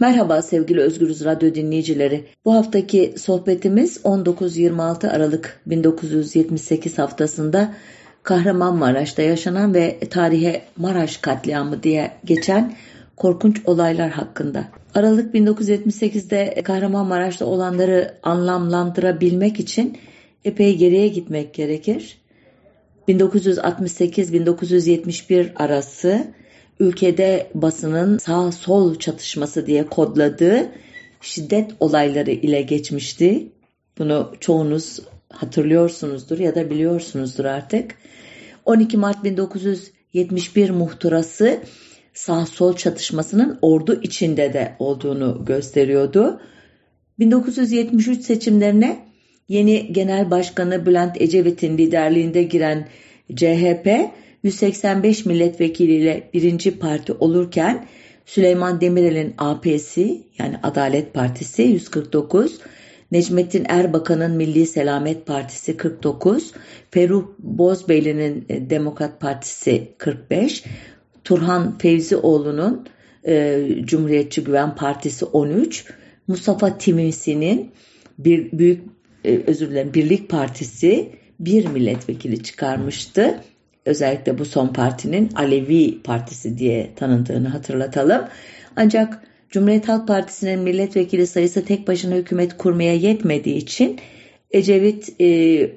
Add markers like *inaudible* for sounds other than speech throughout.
Merhaba sevgili Özgürüz Radyo dinleyicileri. Bu haftaki sohbetimiz 19-26 Aralık 1978 haftasında Kahramanmaraş'ta yaşanan ve tarihe Maraş katliamı diye geçen korkunç olaylar hakkında. Aralık 1978'de Kahramanmaraş'ta olanları anlamlandırabilmek için epey geriye gitmek gerekir. 1968-1971 arası ülkede basının sağ sol çatışması diye kodladığı şiddet olayları ile geçmişti. Bunu çoğunuz hatırlıyorsunuzdur ya da biliyorsunuzdur artık. 12 Mart 1971 muhtırası sağ sol çatışmasının ordu içinde de olduğunu gösteriyordu. 1973 seçimlerine yeni Genel Başkanı Bülent Ecevit'in liderliğinde giren CHP 185 milletvekiliyle birinci parti olurken Süleyman Demirel'in AP'si yani Adalet Partisi 149, Necmettin Erbakan'ın Milli Selamet Partisi 49, Feruh Bozbeyli'nin e, Demokrat Partisi 45, Turhan Fevzioğlu'nun e, Cumhuriyetçi Güven Partisi 13, Mustafa Timisi'nin bir büyük e, özür dilerim Birlik Partisi bir milletvekili çıkarmıştı. Özellikle bu son partinin Alevi Partisi diye tanındığını hatırlatalım. Ancak Cumhuriyet Halk Partisi'nin milletvekili sayısı tek başına hükümet kurmaya yetmediği için Ecevit e,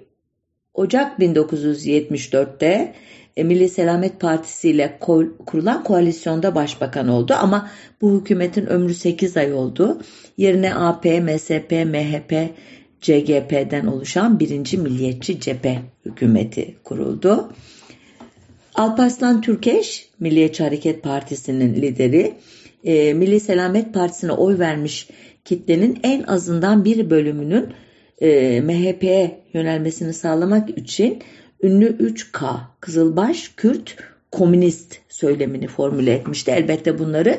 Ocak 1974'te e, Milli Selamet Partisi ile ko kurulan koalisyonda başbakan oldu ama bu hükümetin ömrü 8 ay oldu. Yerine AP, MSP, MHP, CGP'den oluşan birinci milliyetçi cephe hükümeti kuruldu. Alparslan Türkeş, Milliyetçi Hareket Partisi'nin lideri, e, Milli Selamet Partisi'ne oy vermiş kitlenin en azından bir bölümünün e, MHP'ye yönelmesini sağlamak için ünlü 3K, Kızılbaş, Kürt, Komünist söylemini formüle etmişti. Elbette bunları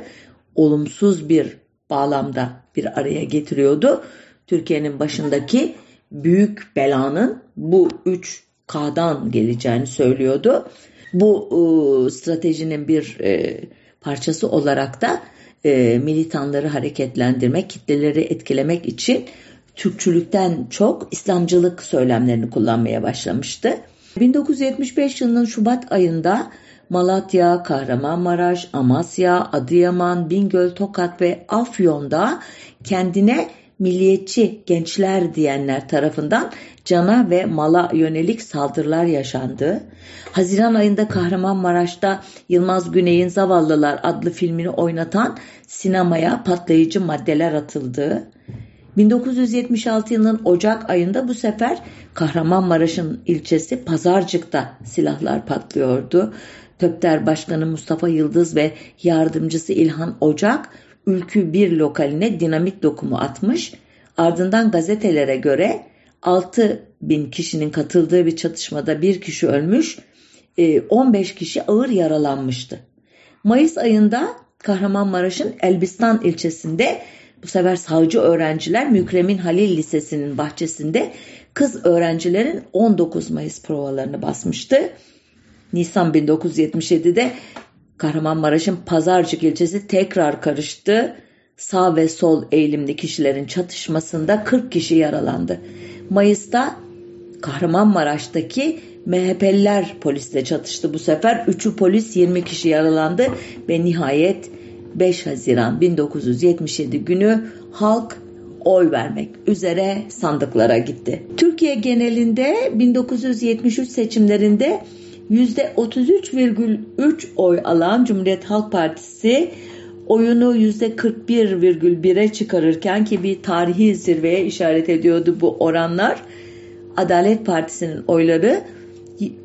olumsuz bir bağlamda bir araya getiriyordu. Türkiye'nin başındaki büyük belanın bu 3K'dan geleceğini söylüyordu. Bu e, stratejinin bir e, parçası olarak da e, militanları hareketlendirmek, kitleleri etkilemek için Türkçülükten çok İslamcılık söylemlerini kullanmaya başlamıştı. 1975 yılının Şubat ayında Malatya, Kahramanmaraş, Amasya, Adıyaman, Bingöl, Tokat ve Afyon'da kendine milliyetçi gençler diyenler tarafından cana ve mala yönelik saldırılar yaşandı. Haziran ayında Kahramanmaraş'ta Yılmaz Güney'in Zavallılar adlı filmini oynatan sinemaya patlayıcı maddeler atıldı. 1976 yılının Ocak ayında bu sefer Kahramanmaraş'ın ilçesi Pazarcık'ta silahlar patlıyordu. Töpter Başkanı Mustafa Yıldız ve yardımcısı İlhan Ocak Ülkü bir lokaline dinamit dokumu atmış. Ardından gazetelere göre 6 bin kişinin katıldığı bir çatışmada bir kişi ölmüş, 15 e, kişi ağır yaralanmıştı. Mayıs ayında Kahramanmaraş'ın Elbistan ilçesinde bu sefer savcı öğrenciler Mükremin Halil Lisesi'nin bahçesinde kız öğrencilerin 19 Mayıs provalarını basmıştı. Nisan 1977'de Kahramanmaraş'ın Pazarcık ilçesi tekrar karıştı. Sağ ve sol eğilimli kişilerin çatışmasında 40 kişi yaralandı. Mayıs'ta Kahramanmaraş'taki MHP'liler polisle çatıştı bu sefer. 3'ü polis 20 kişi yaralandı ve nihayet 5 Haziran 1977 günü halk oy vermek üzere sandıklara gitti. Türkiye genelinde 1973 seçimlerinde %33,3 oy alan Cumhuriyet Halk Partisi oyunu %41,1'e çıkarırken ki bir tarihi zirveye işaret ediyordu bu oranlar. Adalet Partisi'nin oyları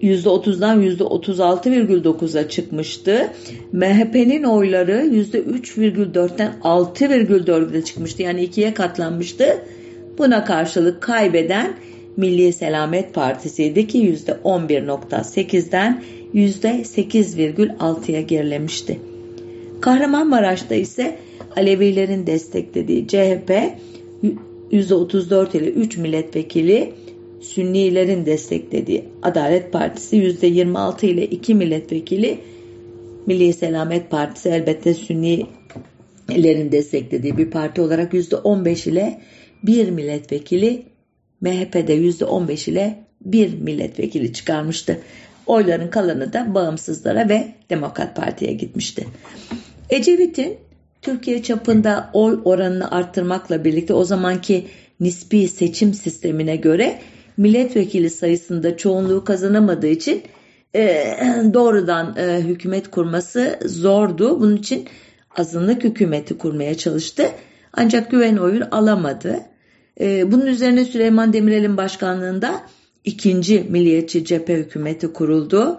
%30'dan %36,9'a çıkmıştı. MHP'nin oyları %3,4'ten 6,4'e çıkmıştı. Yani ikiye katlanmıştı. Buna karşılık kaybeden Milli Selamet Partisi'ydi ki %11.8'den %8,6'ya gerilemişti. Kahramanmaraş'ta ise Alevilerin desteklediği CHP %34 ile 3 milletvekili, Sünnilerin desteklediği Adalet Partisi %26 ile 2 milletvekili, Milli Selamet Partisi elbette Sünni lerin desteklediği bir parti olarak %15 ile bir milletvekili MHP'de %15 ile bir milletvekili çıkarmıştı. Oyların kalanı da bağımsızlara ve Demokrat Parti'ye gitmişti. Ecevit'in Türkiye çapında oy oranını arttırmakla birlikte o zamanki nispi seçim sistemine göre milletvekili sayısında çoğunluğu kazanamadığı için e, *clears throat* doğrudan e, hükümet kurması zordu. Bunun için azınlık hükümeti kurmaya çalıştı. Ancak güven oyu alamadı. E, bunun üzerine Süleyman Demirel'in başkanlığında ikinci Milliyetçi Cephe Hükümeti kuruldu.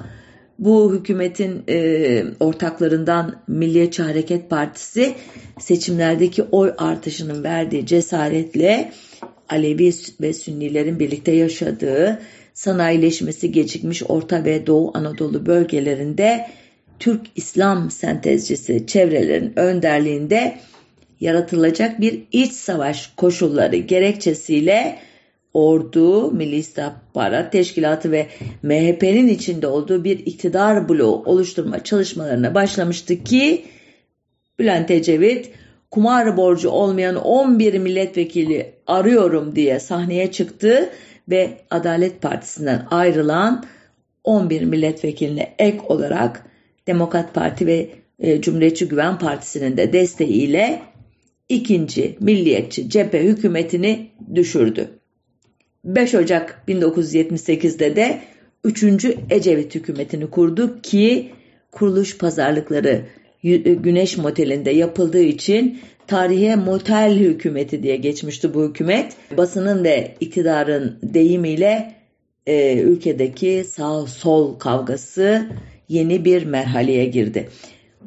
Bu hükümetin e, ortaklarından Milliyetçi Hareket Partisi seçimlerdeki oy artışının verdiği cesaretle Alevi ve Sünnilerin birlikte yaşadığı sanayileşmesi gecikmiş Orta ve Doğu Anadolu bölgelerinde Türk İslam sentezcisi çevrelerin önderliğinde yaratılacak bir iç savaş koşulları gerekçesiyle ordu, Milli İstihbarat Teşkilatı ve MHP'nin içinde olduğu bir iktidar bloğu oluşturma çalışmalarına başlamıştı ki Bülent Ecevit kumar borcu olmayan 11 milletvekili arıyorum diye sahneye çıktı ve Adalet Partisi'nden ayrılan 11 milletvekiline ek olarak Demokrat Parti ve e, Cumhuriyetçi Güven Partisi'nin de desteğiyle ikinci milliyetçi cephe hükümetini düşürdü. 5 Ocak 1978'de de 3. Ecevit hükümetini kurdu ki kuruluş pazarlıkları e, Güneş Motel'inde yapıldığı için tarihe motel hükümeti diye geçmişti bu hükümet. Basının ve iktidarın deyimiyle e, ülkedeki sağ sol kavgası yeni bir merhaleye girdi.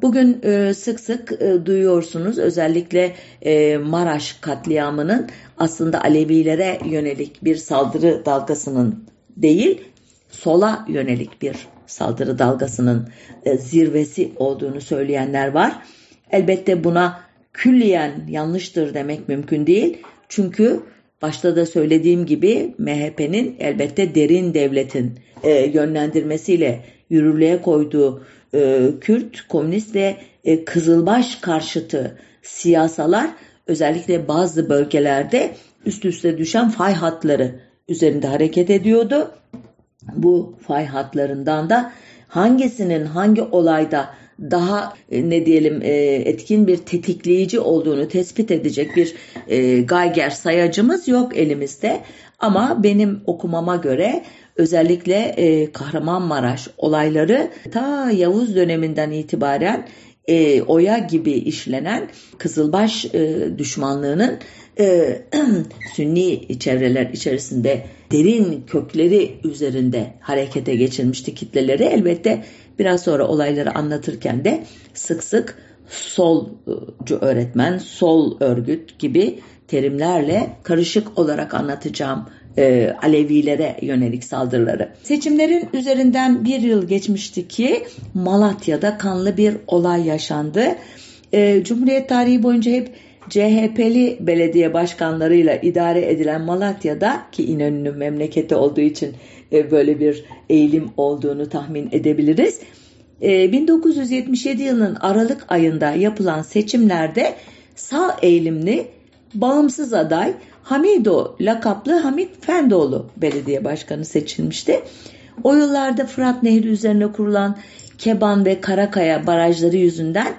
Bugün e, sık sık e, duyuyorsunuz özellikle e, Maraş katliamının aslında Alevilere yönelik bir saldırı dalgasının değil sola yönelik bir saldırı dalgasının e, zirvesi olduğunu söyleyenler var. Elbette buna külliyen yanlıştır demek mümkün değil. Çünkü başta da söylediğim gibi MHP'nin elbette derin devletin e, yönlendirmesiyle yürürlüğe koyduğu e, Kürt, komünist ve e, Kızılbaş karşıtı siyasalar özellikle bazı bölgelerde üst üste düşen fay hatları üzerinde hareket ediyordu. Bu fay hatlarından da hangisinin hangi olayda daha e, ne diyelim e, etkin bir tetikleyici olduğunu tespit edecek bir e, Geiger sayacımız yok elimizde. Ama benim okumama göre özellikle e, Kahramanmaraş olayları ta Yavuz döneminden itibaren e, oya gibi işlenen Kızılbaş e, düşmanlığının e, *clears throat* Sünni çevreler içerisinde derin kökleri üzerinde harekete geçirmişti kitleleri. Elbette biraz sonra olayları anlatırken de sık sık solcu öğretmen, sol örgüt gibi terimlerle karışık olarak anlatacağım e, Alevilere yönelik saldırıları. Seçimlerin üzerinden bir yıl geçmişti ki Malatya'da kanlı bir olay yaşandı. E, Cumhuriyet tarihi boyunca hep CHP'li belediye başkanlarıyla idare edilen Malatya'da ki İnönü'nün memleketi olduğu için e, böyle bir eğilim olduğunu tahmin edebiliriz. 1977 e, yılının Aralık ayında yapılan seçimlerde sağ eğilimli bağımsız aday Hamido lakaplı Hamit Fendoğlu belediye başkanı seçilmişti. O yıllarda Fırat Nehri üzerine kurulan Keban ve Karakaya barajları yüzünden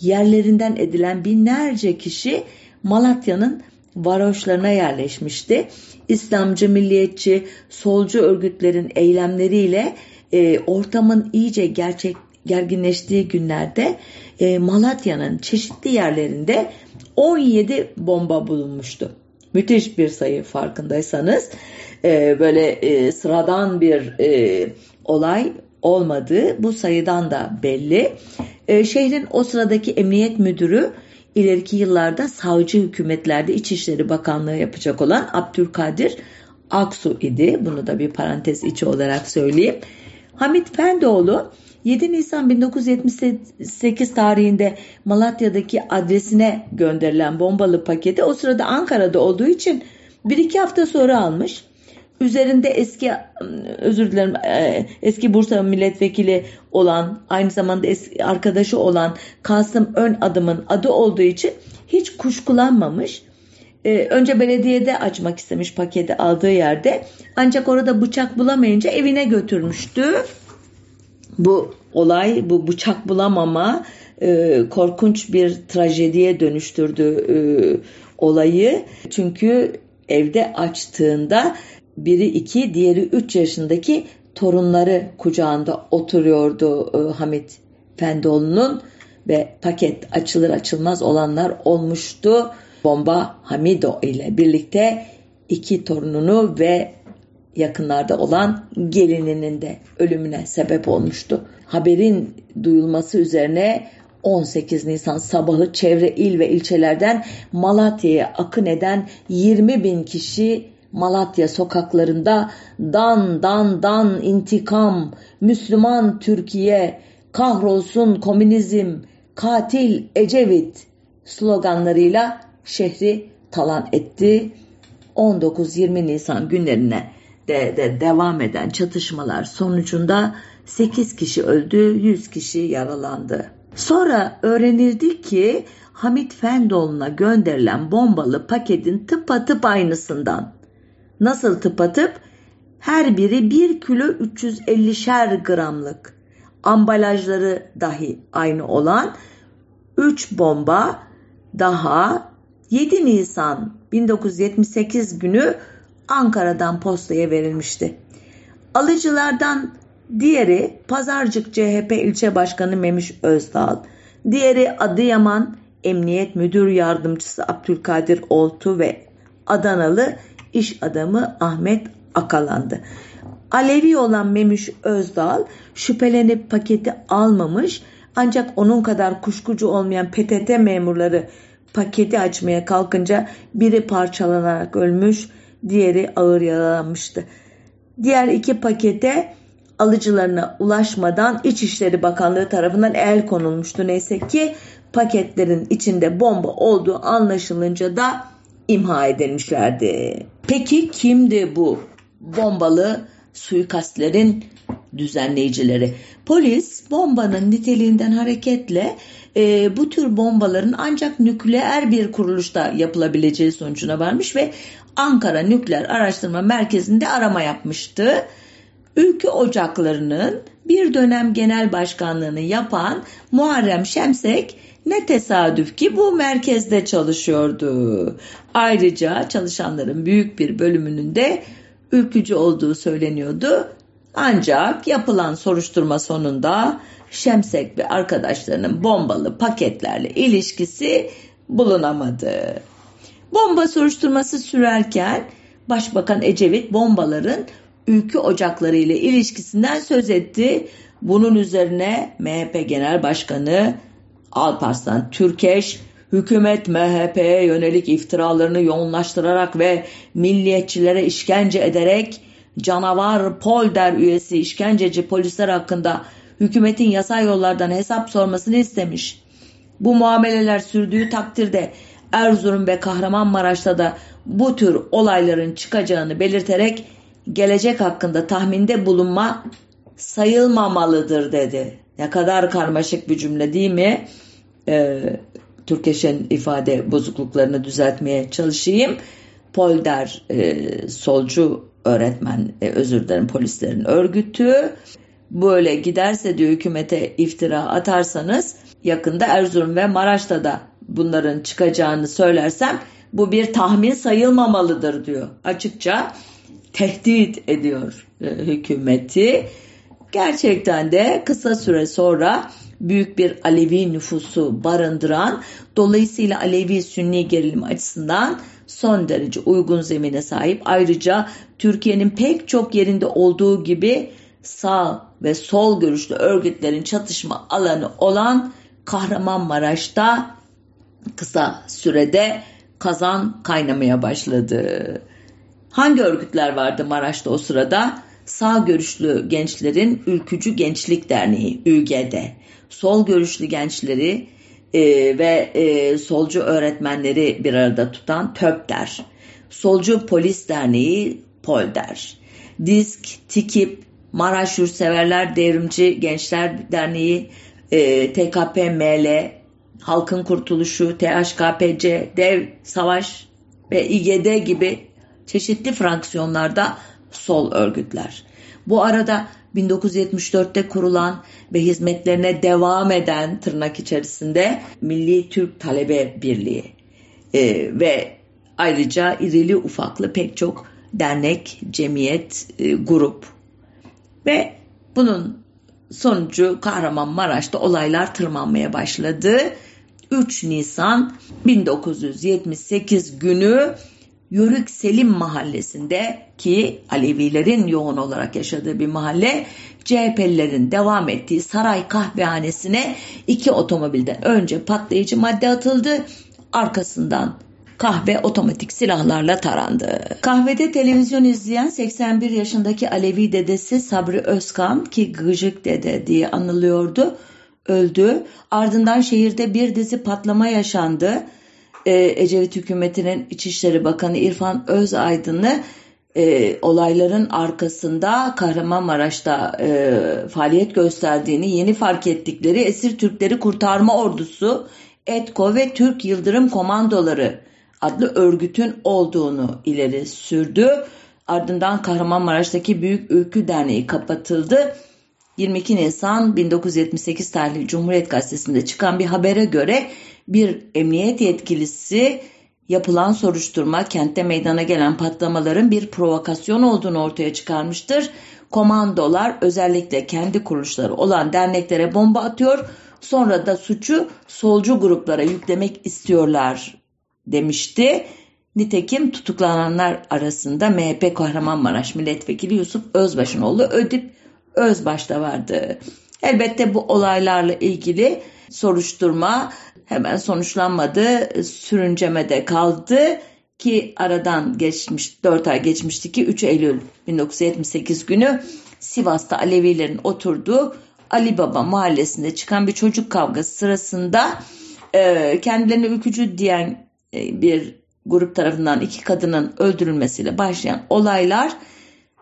yerlerinden edilen binlerce kişi Malatya'nın varoşlarına yerleşmişti. İslamcı, milliyetçi, solcu örgütlerin eylemleriyle e, ortamın iyice gerçek gerginleştiği günlerde e, Malatya'nın çeşitli yerlerinde 17 bomba bulunmuştu. Müthiş bir sayı farkındaysanız e, böyle e, sıradan bir e, olay olmadığı bu sayıdan da belli. E, şehrin o sıradaki emniyet müdürü ileriki yıllarda savcı hükümetlerde İçişleri Bakanlığı yapacak olan Abdülkadir Aksu idi. Bunu da bir parantez içi olarak söyleyeyim. Hamit Fendoğlu 7 Nisan 1978 tarihinde Malatya'daki adresine gönderilen bombalı paketi o sırada Ankara'da olduğu için bir iki hafta sonra almış. üzerinde eski özür dilerim e, eski Bursa milletvekili olan aynı zamanda eski arkadaşı olan Kasım Ön Adım'ın adı olduğu için hiç kuşkulanmamış. E, önce belediyede açmak istemiş paketi aldığı yerde ancak orada bıçak bulamayınca evine götürmüştü. Bu olay bu bıçak bulamama e, korkunç bir trajediye dönüştürdü e, olayı. Çünkü evde açtığında biri iki, diğeri üç yaşındaki torunları kucağında oturuyordu e, Hamit Fendoğlu'nun ve paket açılır açılmaz olanlar olmuştu. Bomba Hamido ile birlikte iki torununu ve yakınlarda olan gelininin de ölümüne sebep olmuştu. Haberin duyulması üzerine 18 Nisan sabahı çevre il ve ilçelerden Malatya'ya akın eden 20 bin kişi Malatya sokaklarında dan dan dan intikam, Müslüman Türkiye, kahrolsun komünizm, katil Ecevit sloganlarıyla şehri talan etti. 19-20 Nisan günlerine de, de devam eden çatışmalar sonucunda 8 kişi öldü, 100 kişi yaralandı. Sonra öğrenildi ki Hamit Fendoğlu'na gönderilen bombalı paketin tıpatıp aynısından. Nasıl tıpatıp? Her biri 1 kilo 350'şer gramlık. Ambalajları dahi aynı olan 3 bomba daha 7 Nisan 1978 günü Ankara'dan postaya verilmişti. Alıcılardan diğeri Pazarcık CHP ilçe başkanı Memiş Özdağ, diğeri Adıyaman Emniyet Müdür Yardımcısı Abdülkadir Oltu ve Adanalı iş adamı Ahmet Akalandı. Alevi olan Memiş Özdağ şüphelenip paketi almamış ancak onun kadar kuşkucu olmayan PTT memurları paketi açmaya kalkınca biri parçalanarak ölmüş, diğeri ağır yaralanmıştı. Diğer iki pakete alıcılarına ulaşmadan İçişleri Bakanlığı tarafından el konulmuştu. Neyse ki paketlerin içinde bomba olduğu anlaşılınca da imha edilmişlerdi. Peki kimdi bu bombalı suikastlerin düzenleyicileri? Polis bombanın niteliğinden hareketle e, bu tür bombaların ancak nükleer bir kuruluşta yapılabileceği sonucuna varmış ve Ankara Nükleer Araştırma Merkezi'nde arama yapmıştı. Ülkü ocaklarının bir dönem genel başkanlığını yapan Muharrem Şemsek ne tesadüf ki bu merkezde çalışıyordu. Ayrıca çalışanların büyük bir bölümünün de ülkücü olduğu söyleniyordu. Ancak yapılan soruşturma sonunda Şemsek ve arkadaşlarının bombalı paketlerle ilişkisi bulunamadı. Bomba soruşturması sürerken Başbakan Ecevit bombaların ülkü ocakları ile ilişkisinden söz etti. Bunun üzerine MHP Genel Başkanı Alparslan Türkeş hükümet MHP'ye yönelik iftiralarını yoğunlaştırarak ve milliyetçilere işkence ederek canavar Polder üyesi işkenceci polisler hakkında hükümetin yasal yollardan hesap sormasını istemiş. Bu muameleler sürdüğü takdirde Erzurum ve Kahramanmaraş'ta da bu tür olayların çıkacağını belirterek gelecek hakkında tahminde bulunma sayılmamalıdır dedi. Ne kadar karmaşık bir cümle değil mi? Ee, Türkeş'in ifade bozukluklarını düzeltmeye çalışayım. Polder e, solcu öğretmen, e, özür dilerim polislerin örgütü. Böyle giderse diyor hükümete iftira atarsanız yakında Erzurum ve Maraş'ta da bunların çıkacağını söylersem bu bir tahmin sayılmamalıdır diyor. Açıkça tehdit ediyor e, hükümeti. Gerçekten de kısa süre sonra büyük bir Alevi nüfusu barındıran dolayısıyla Alevi-Sünni gerilim açısından son derece uygun zemine sahip. Ayrıca Türkiye'nin pek çok yerinde olduğu gibi sağ ve sol görüşlü örgütlerin çatışma alanı olan Kahramanmaraş'ta kısa sürede kazan kaynamaya başladı. Hangi örgütler vardı Maraş'ta o sırada? Sağ görüşlü gençlerin Ülkücü Gençlik Derneği ÜGD, sol görüşlü gençleri e, ve e, solcu öğretmenleri bir arada tutan TÖPDER, solcu polis derneği Polder, Disk, TİKİP, Maraş Yurtseverler Devrimci Gençler Derneği, e, TKPML, Halkın Kurtuluşu, THKPC, Dev Savaş ve İGD gibi çeşitli fraksiyonlarda sol örgütler. Bu arada 1974'te kurulan ve hizmetlerine devam eden tırnak içerisinde Milli Türk Talebe Birliği e, ve ayrıca irili ufaklı pek çok dernek, cemiyet, e, grup ve bunun sonucu Kahramanmaraş'ta olaylar tırmanmaya başladı. 3 Nisan 1978 günü Yörük Selim mahallesinde ki Alevilerin yoğun olarak yaşadığı bir mahalle CHP'lilerin devam ettiği saray kahvehanesine iki otomobilden önce patlayıcı madde atıldı arkasından kahve otomatik silahlarla tarandı. Kahvede televizyon izleyen 81 yaşındaki Alevi dedesi Sabri Özkan ki Gıcık dede diye anılıyordu öldü. Ardından şehirde bir dizi patlama yaşandı. Ee, Ecevit hükümetinin İçişleri Bakanı İrfan Özaydın'ı e, olayların arkasında Kahramanmaraş'ta e, faaliyet gösterdiğini yeni fark ettikleri Esir Türkleri Kurtarma Ordusu, ETKO ve Türk Yıldırım Komandoları adlı örgütün olduğunu ileri sürdü. Ardından Kahramanmaraş'taki Büyük Ülkü Derneği kapatıldı. 22 Nisan 1978 tarihli Cumhuriyet Gazetesi'nde çıkan bir habere göre bir emniyet yetkilisi yapılan soruşturma kentte meydana gelen patlamaların bir provokasyon olduğunu ortaya çıkarmıştır. Komandolar özellikle kendi kuruluşları olan derneklere bomba atıyor sonra da suçu solcu gruplara yüklemek istiyorlar demişti. Nitekim tutuklananlar arasında MHP Kahramanmaraş Milletvekili Yusuf Özbaş'ın oğlu Ödip Özbaş da vardı. Elbette bu olaylarla ilgili soruşturma hemen sonuçlanmadı, sürüncemede kaldı ki aradan geçmiş 4 ay geçmişti ki 3 Eylül 1978 günü Sivas'ta Alevilerin oturduğu Ali Baba mahallesinde çıkan bir çocuk kavgası sırasında e, kendilerini ülkücü diyen bir grup tarafından iki kadının öldürülmesiyle başlayan olaylar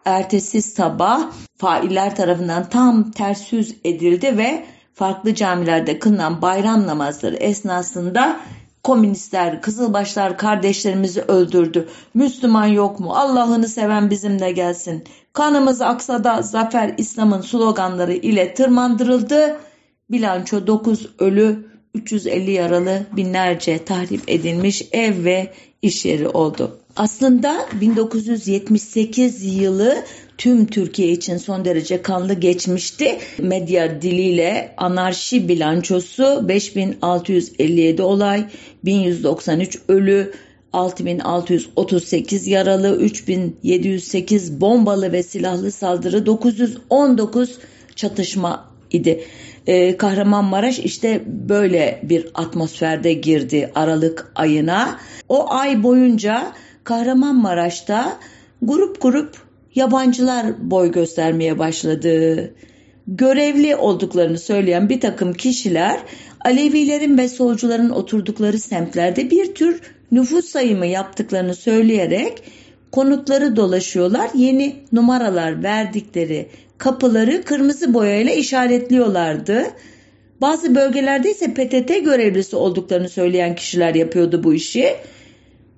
ertesi sabah failler tarafından tam ters yüz edildi ve farklı camilerde kılınan bayram namazları esnasında komünistler, kızılbaşlar kardeşlerimizi öldürdü. Müslüman yok mu? Allah'ını seven bizimle gelsin. Kanımız aksa da zafer İslam'ın sloganları ile tırmandırıldı. Bilanço 9 ölü, 350 yaralı, binlerce tahrip edilmiş ev ve iş yeri oldu. Aslında 1978 yılı tüm Türkiye için son derece kanlı geçmişti. Medya diliyle anarşi bilançosu 5657 olay, 1193 ölü, 6638 yaralı, 3708 bombalı ve silahlı saldırı, 919 çatışma idi. Ee, Kahramanmaraş işte böyle bir atmosferde girdi Aralık ayına. O ay boyunca Kahramanmaraş'ta grup grup yabancılar boy göstermeye başladı. Görevli olduklarını söyleyen bir takım kişiler Alevilerin ve solcuların oturdukları semtlerde bir tür nüfus sayımı yaptıklarını söyleyerek konutları dolaşıyorlar. Yeni numaralar verdikleri kapıları kırmızı boyayla işaretliyorlardı. Bazı bölgelerde ise PTT görevlisi olduklarını söyleyen kişiler yapıyordu bu işi.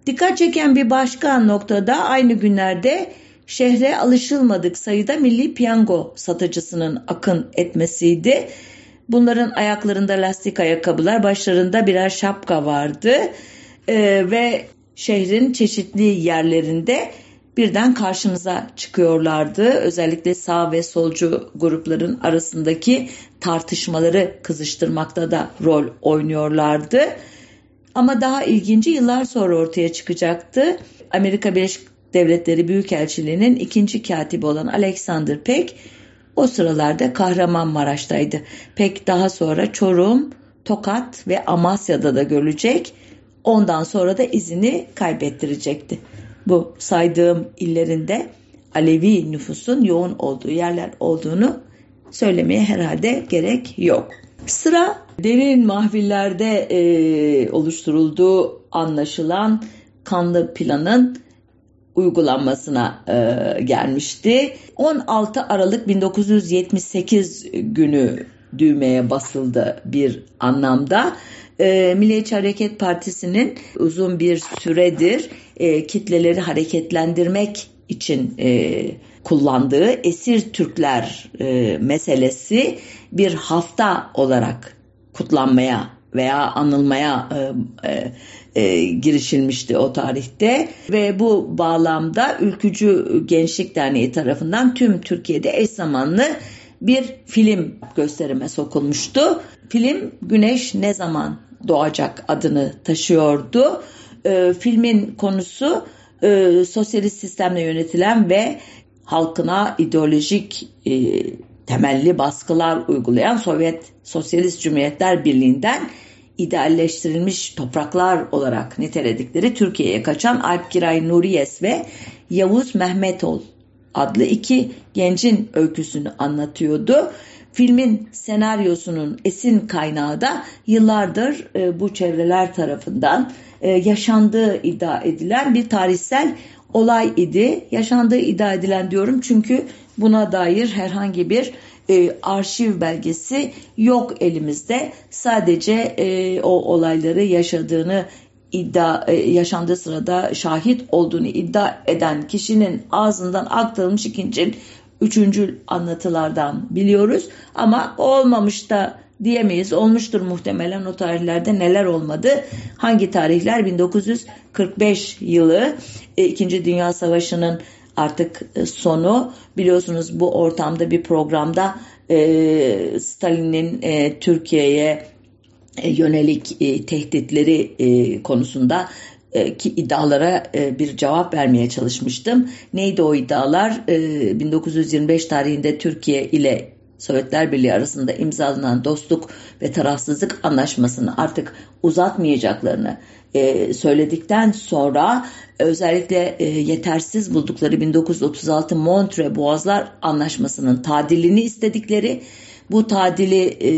Dikkat çeken bir başka noktada aynı günlerde şehre alışılmadık sayıda milli piyango satıcısının akın etmesiydi. Bunların ayaklarında lastik ayakkabılar, başlarında birer şapka vardı ee, ve şehrin çeşitli yerlerinde birden karşımıza çıkıyorlardı. Özellikle sağ ve solcu grupların arasındaki tartışmaları kızıştırmakta da rol oynuyorlardı. Ama daha ilginci yıllar sonra ortaya çıkacaktı. Amerika Birleşik Devletleri Büyükelçiliği'nin ikinci katibi olan Alexander Peck o sıralarda Kahramanmaraş'taydı. Peck daha sonra Çorum, Tokat ve Amasya'da da görülecek. Ondan sonra da izini kaybettirecekti. Bu saydığım illerinde Alevi nüfusun yoğun olduğu yerler olduğunu söylemeye herhalde gerek yok. Sıra derin mahvillerde e, oluşturulduğu anlaşılan kanlı planın uygulanmasına e, gelmişti. 16 Aralık 1978 günü düğmeye basıldı bir anlamda. E, Milliyetçi Hareket Partisi'nin uzun bir süredir e, kitleleri hareketlendirmek için e, kullandığı esir Türkler e, meselesi bir hafta olarak kutlanmaya veya anılmaya e, e, e, girişilmişti o tarihte ve bu bağlamda Ülkücü Gençlik Derneği tarafından tüm Türkiye'de eş zamanlı bir film gösterime sokulmuştu. Film Güneş Ne Zaman Doğacak adını taşıyordu. E, filmin konusu e, sosyalist sistemle yönetilen ve halkına ideolojik e, temelli baskılar uygulayan Sovyet Sosyalist Cumhuriyetler Birliği'nden idealleştirilmiş topraklar olarak niteledikleri Türkiye'ye kaçan Alp Giray Nuriyes ve Yavuz Mehmetol adlı iki gencin öyküsünü anlatıyordu. Filmin senaryosunun esin kaynağı da yıllardır e, bu çevreler tarafından e, yaşandığı iddia edilen bir tarihsel olay idi. Yaşandığı iddia edilen diyorum çünkü buna dair herhangi bir e, arşiv belgesi yok elimizde. Sadece e, o olayları yaşadığını iddia e, yaşandığı sırada şahit olduğunu iddia eden kişinin ağzından aktarılmış ikinci üçüncü anlatılardan biliyoruz ama olmamış da diyemeyiz. Olmuştur muhtemelen o tarihlerde neler olmadı. Hangi tarihler? 1945 yılı e, İkinci Dünya Savaşı'nın artık e, sonu. Biliyorsunuz bu ortamda bir programda e, Stalin'in Türkiye'ye yönelik tehditleri konusunda ki iddialara bir cevap vermeye çalışmıştım. Neydi o iddialar? E, 1925 tarihinde Türkiye ile Sovyetler Birliği arasında imzalanan dostluk ve tarafsızlık anlaşmasını artık uzatmayacaklarını e, söyledikten sonra özellikle e, yetersiz buldukları 1936 Montre Boğazlar Anlaşması'nın tadilini istedikleri bu tadili e,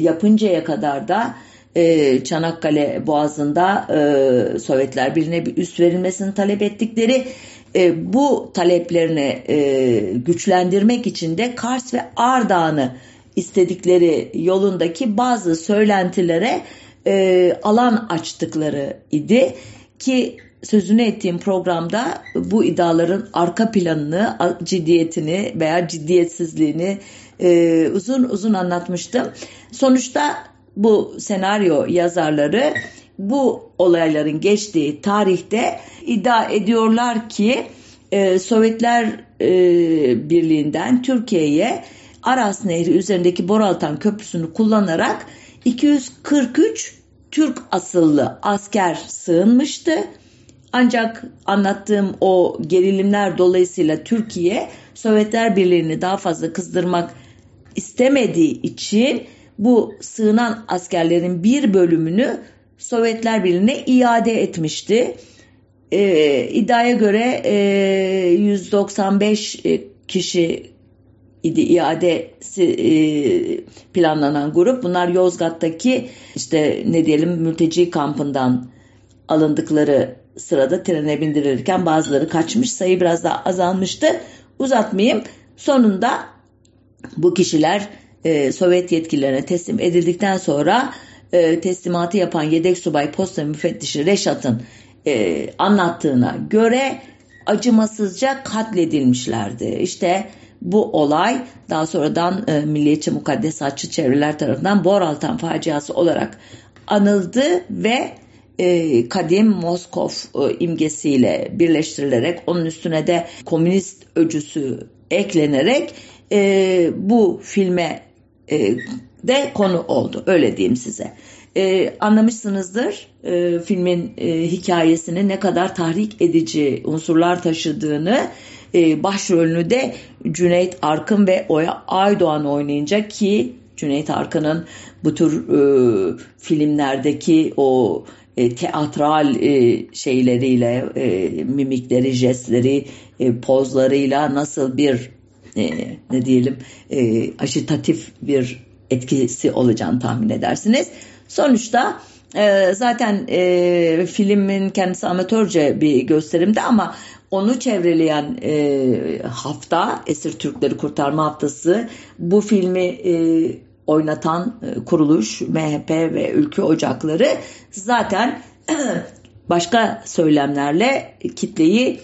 yapıncaya kadar da e, Çanakkale Boğazı'nda e, Sovyetler Birliği'ne bir üst verilmesini talep ettikleri e, bu taleplerini e, güçlendirmek için de Kars ve Ardahan'ı istedikleri yolundaki bazı söylentilere e, alan açtıkları idi ki sözünü ettiğim programda bu iddiaların arka planını, ciddiyetini veya ciddiyetsizliğini e, uzun uzun anlatmıştım. Sonuçta bu senaryo yazarları bu olayların geçtiği tarihte iddia ediyorlar ki e, Sovyetler e, Birliği'nden Türkiye'ye Aras Nehri üzerindeki Boraltan Köprüsü'nü kullanarak 243 Türk asıllı asker sığınmıştı. Ancak anlattığım o gerilimler dolayısıyla Türkiye Sovyetler Birliği'ni daha fazla kızdırmak istemediği için bu sığınan askerlerin bir bölümünü Sovyetler Birliği'ne iade etmişti. Ee, iddiaya göre e, 195 e, kişi idi iadesi e, planlanan grup. Bunlar Yozgat'taki işte ne diyelim mülteci kampından alındıkları sırada trene bindirilirken bazıları kaçmış sayı biraz daha azalmıştı. Uzatmayayım. Sonunda bu kişiler e, Sovyet yetkililerine teslim edildikten sonra e, teslimatı yapan yedek subay posta müfettişi Reşat'ın e, anlattığına göre acımasızca katledilmişlerdi. İşte bu olay daha sonradan e, milliyetçi mukaddesatçı çevreler tarafından Boraltan faciası olarak anıldı ve e, kadim Moskov e, imgesiyle birleştirilerek onun üstüne de komünist öcüsü eklenerek e, bu filme e, de konu oldu. Öyle diyeyim size. E, anlamışsınızdır e, filmin e, hikayesini ne kadar tahrik edici unsurlar taşıdığını e, başrolünü de Cüneyt Arkın ve Oya Aydoğan oynayınca ki Cüneyt Arkın'ın bu tür e, filmlerdeki o e, teatral e, şeyleriyle, e, mimikleri, jestleri, e, pozlarıyla nasıl bir e, ne diyelim e, aşitatif bir etkisi olacağını tahmin edersiniz. Sonuçta e, zaten e, filmin kendisi amatörce bir gösterimde ama Onu çevreleyen e, hafta Esir Türkleri Kurtarma Haftası bu filmi oynatan kuruluş MHP ve Ülke Ocakları zaten *clears throat* başka söylemlerle kitleyi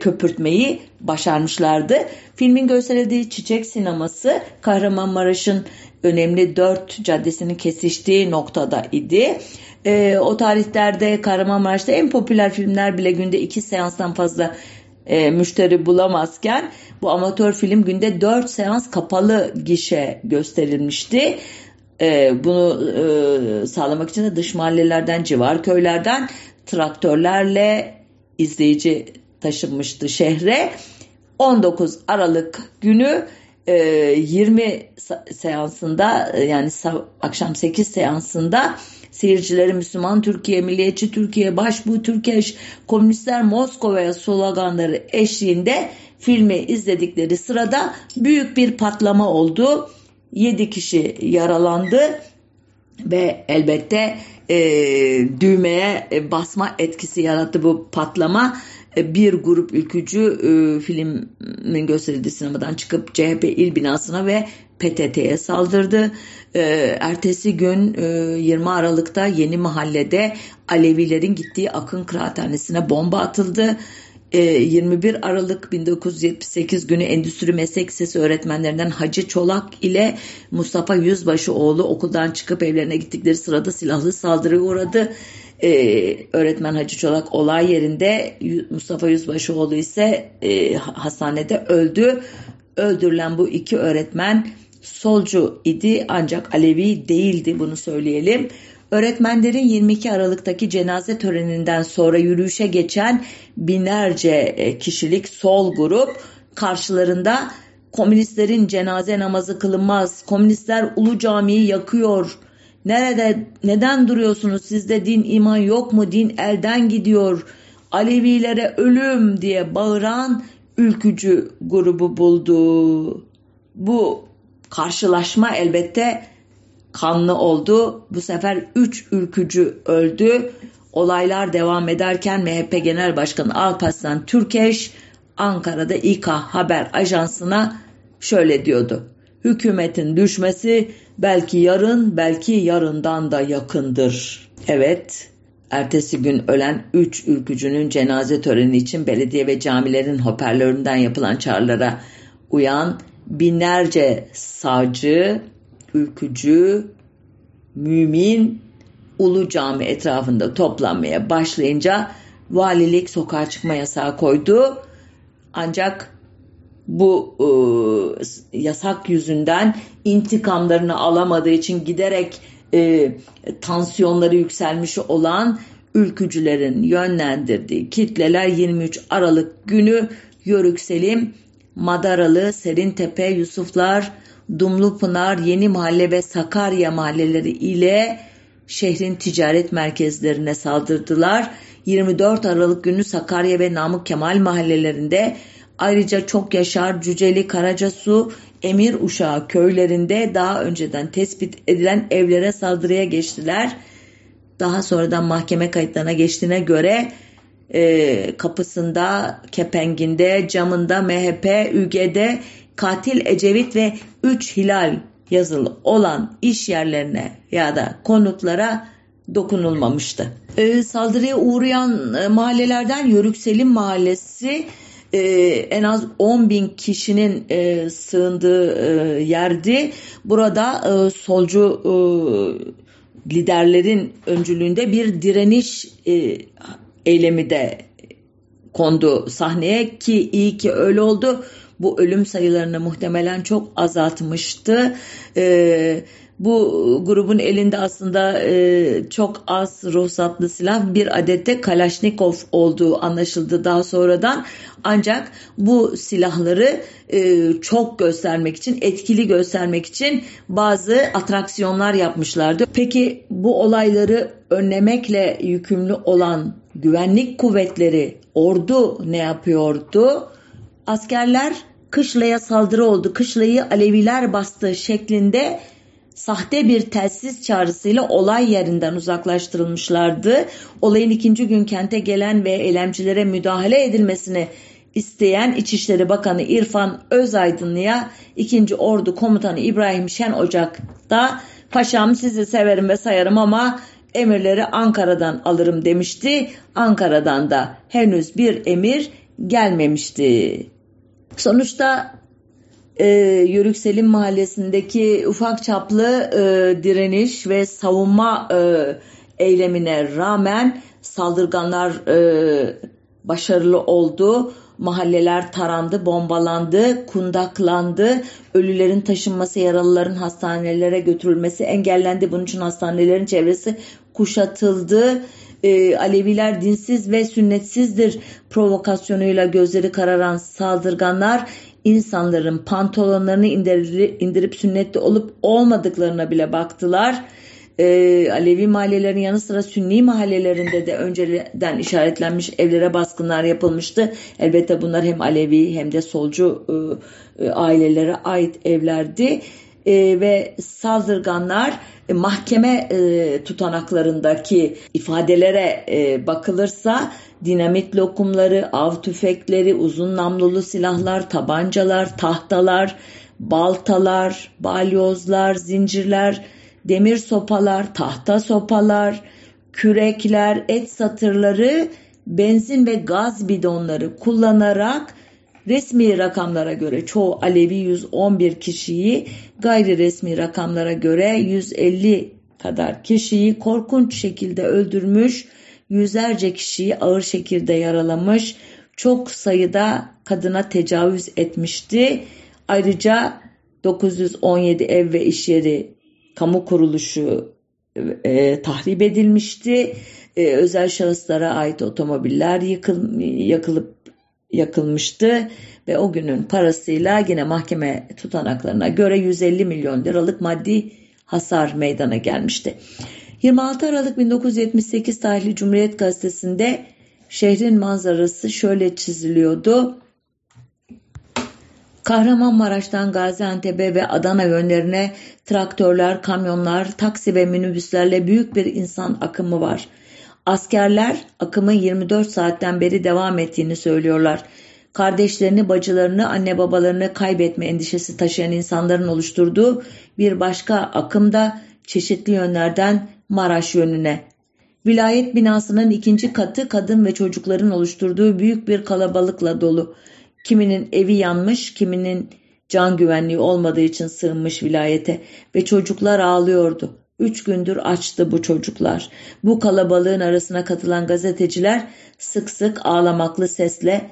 köpürtmeyi başarmışlardı. Filmin gösterildiği Çiçek Sineması Kahramanmaraş'ın önemli dört caddesinin kesiştiği noktada idi. E, o tarihlerde Kahramanmaraş'ta en popüler filmler bile günde iki seanstan fazla e, müşteri bulamazken bu amatör film günde dört seans kapalı gişe gösterilmişti. E, bunu e, sağlamak için de dış mahallelerden, civar köylerden traktörlerle izleyici taşınmıştı şehre. 19 Aralık günü 20 e, seansında e, yani akşam 8 seansında seyircileri Müslüman Türkiye, Milliyetçi Türkiye, Başbuğ Türkiye, Komünistler Moskova'ya sloganları eşliğinde filmi izledikleri sırada büyük bir patlama oldu. 7 kişi yaralandı ve elbette e, düğmeye basma etkisi yarattı bu patlama. E, bir grup ülkücü e, filmin gösterildiği sinemadan çıkıp CHP il binasına ve PTT'ye saldırdı. E, ertesi gün e, 20 Aralık'ta Yeni Mahalle'de Alevilerin gittiği Akın Kıraathanesi'ne bomba atıldı. 21 e, Aralık 1978 günü Endüstri Meslek Lisesi öğretmenlerinden Hacı Çolak ile Mustafa Yüzbaşıoğlu okuldan çıkıp evlerine gittikleri sırada silahlı saldırıya uğradı. Ee, öğretmen Hacı Çolak olay yerinde Mustafa Yüzbaşıoğlu ise e, hastanede öldü. Öldürülen bu iki öğretmen solcu idi ancak Alevi değildi bunu söyleyelim. Öğretmenlerin 22 Aralık'taki cenaze töreninden sonra yürüyüşe geçen binlerce e, kişilik sol grup karşılarında komünistlerin cenaze namazı kılınmaz, komünistler Ulu Cami'yi yakıyor, nerede neden duruyorsunuz sizde din iman yok mu din elden gidiyor, Alevilere ölüm diye bağıran ülkücü grubu buldu. Bu karşılaşma elbette kanlı oldu. Bu sefer 3 ülkücü öldü. Olaylar devam ederken MHP Genel Başkanı Alparslan Türkeş Ankara'da İK Haber Ajansı'na şöyle diyordu. Hükümetin düşmesi belki yarın belki yarından da yakındır. Evet ertesi gün ölen 3 ülkücünün cenaze töreni için belediye ve camilerin hoparlöründen yapılan çağrılara uyan binlerce sağcı, ülkücü, mümin Ulu Cami etrafında toplanmaya başlayınca valilik sokağa çıkma yasağı koydu. Ancak bu e, yasak yüzünden intikamlarını alamadığı için giderek e, tansiyonları yükselmiş olan ülkücülerin yönlendirdiği kitleler 23 Aralık günü Yörük Selim, Madaralı, Serintepe, Yusuflar, Dumlupınar, Yeni Mahalle ve Sakarya mahalleleri ile şehrin ticaret merkezlerine saldırdılar. 24 Aralık günü Sakarya ve Namık Kemal mahallelerinde ayrıca Çok Yaşar, Cüceli, Karacasu, Emir Uşağı köylerinde daha önceden tespit edilen evlere saldırıya geçtiler. Daha sonradan mahkeme kayıtlarına geçtiğine göre e, kapısında, kepenginde, camında, MHP, ÜG'de katil Ecevit ve 3 hilal yazılı olan iş yerlerine ya da konutlara dokunulmamıştı. Ee, saldırıya uğrayan e, mahallelerden Yörük Selim Mahallesi e, en az 10 bin kişinin e, sığındığı e, yerdi. Burada e, solcu e, liderlerin öncülüğünde bir direniş e, eylemi de kondu sahneye ki iyi ki öyle oldu bu ölüm sayılarını muhtemelen çok azaltmıştı. E, bu grubun elinde aslında e, çok az ruhsatlı silah bir adette Kalashnikov olduğu anlaşıldı daha sonradan. Ancak bu silahları e, çok göstermek için, etkili göstermek için bazı atraksiyonlar yapmışlardı. Peki bu olayları önlemekle yükümlü olan güvenlik kuvvetleri, ordu ne yapıyordu? Askerler kışlaya saldırı oldu, kışlayı Aleviler bastı şeklinde sahte bir telsiz çağrısıyla olay yerinden uzaklaştırılmışlardı. Olayın ikinci gün kente gelen ve eylemcilere müdahale edilmesini isteyen İçişleri Bakanı İrfan Özaydınlı'ya 2. Ordu Komutanı İbrahim Şen Ocak'ta paşam sizi severim ve sayarım ama emirleri Ankara'dan alırım demişti. Ankara'dan da henüz bir emir gelmemişti. Sonuçta e, Yörük Mahallesi'ndeki ufak çaplı e, direniş ve savunma e, eylemine rağmen saldırganlar e, başarılı oldu. Mahalleler tarandı, bombalandı, kundaklandı. Ölülerin taşınması, yaralıların hastanelere götürülmesi engellendi. Bunun için hastanelerin çevresi kuşatıldı. E, Aleviler dinsiz ve sünnetsizdir provokasyonuyla gözleri kararan saldırganlar insanların pantolonlarını indirip, indirip sünnetli olup olmadıklarına bile baktılar. Ee, Alevi mahallelerin yanı sıra Sünni mahallelerinde de önceden işaretlenmiş evlere baskınlar yapılmıştı. Elbette bunlar hem Alevi hem de solcu e, e, ailelere ait evlerdi. E, ve saldırganlar mahkeme e, tutanaklarındaki ifadelere e, bakılırsa dinamit lokumları, av tüfekleri, uzun namlulu silahlar, tabancalar, tahtalar, baltalar, balyozlar, zincirler, demir sopalar, tahta sopalar, kürekler, et satırları, benzin ve gaz bidonları kullanarak resmi rakamlara göre çoğu Alevi 111 kişiyi, gayri resmi rakamlara göre 150 kadar kişiyi korkunç şekilde öldürmüş, yüzlerce kişiyi ağır şekilde yaralamış, çok sayıda kadına tecavüz etmişti. Ayrıca 917 ev ve iş yeri kamu kuruluşu e, tahrip edilmişti. E, özel şahıslara ait otomobiller yıkıl, yakılıp yakılmıştı ve o günün parasıyla yine mahkeme tutanaklarına göre 150 milyon liralık maddi hasar meydana gelmişti. 26 Aralık 1978 tarihli Cumhuriyet Gazetesi'nde şehrin manzarası şöyle çiziliyordu. Kahramanmaraş'tan Gaziantep'e ve Adana yönlerine traktörler, kamyonlar, taksi ve minibüslerle büyük bir insan akımı var. Askerler akımın 24 saatten beri devam ettiğini söylüyorlar. Kardeşlerini, bacılarını, anne babalarını kaybetme endişesi taşıyan insanların oluşturduğu bir başka akım da çeşitli yönlerden Maraş yönüne. Vilayet binasının ikinci katı kadın ve çocukların oluşturduğu büyük bir kalabalıkla dolu. Kiminin evi yanmış, kiminin can güvenliği olmadığı için sığınmış vilayete ve çocuklar ağlıyordu. Üç gündür açtı bu çocuklar. Bu kalabalığın arasına katılan gazeteciler sık sık ağlamaklı sesle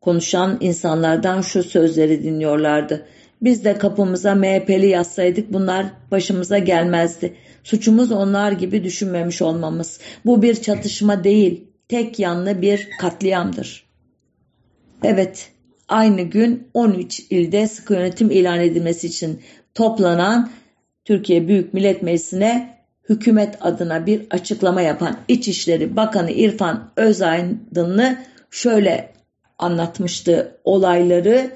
konuşan insanlardan şu sözleri dinliyorlardı. Biz de kapımıza MHP'li yazsaydık bunlar başımıza gelmezdi. Suçumuz onlar gibi düşünmemiş olmamız. Bu bir çatışma değil, tek yanlı bir katliamdır. Evet, aynı gün 13 ilde sıkı yönetim ilan edilmesi için toplanan Türkiye Büyük Millet Meclisi'ne hükümet adına bir açıklama yapan İçişleri Bakanı İrfan Özaydınlı şöyle anlatmıştı olayları.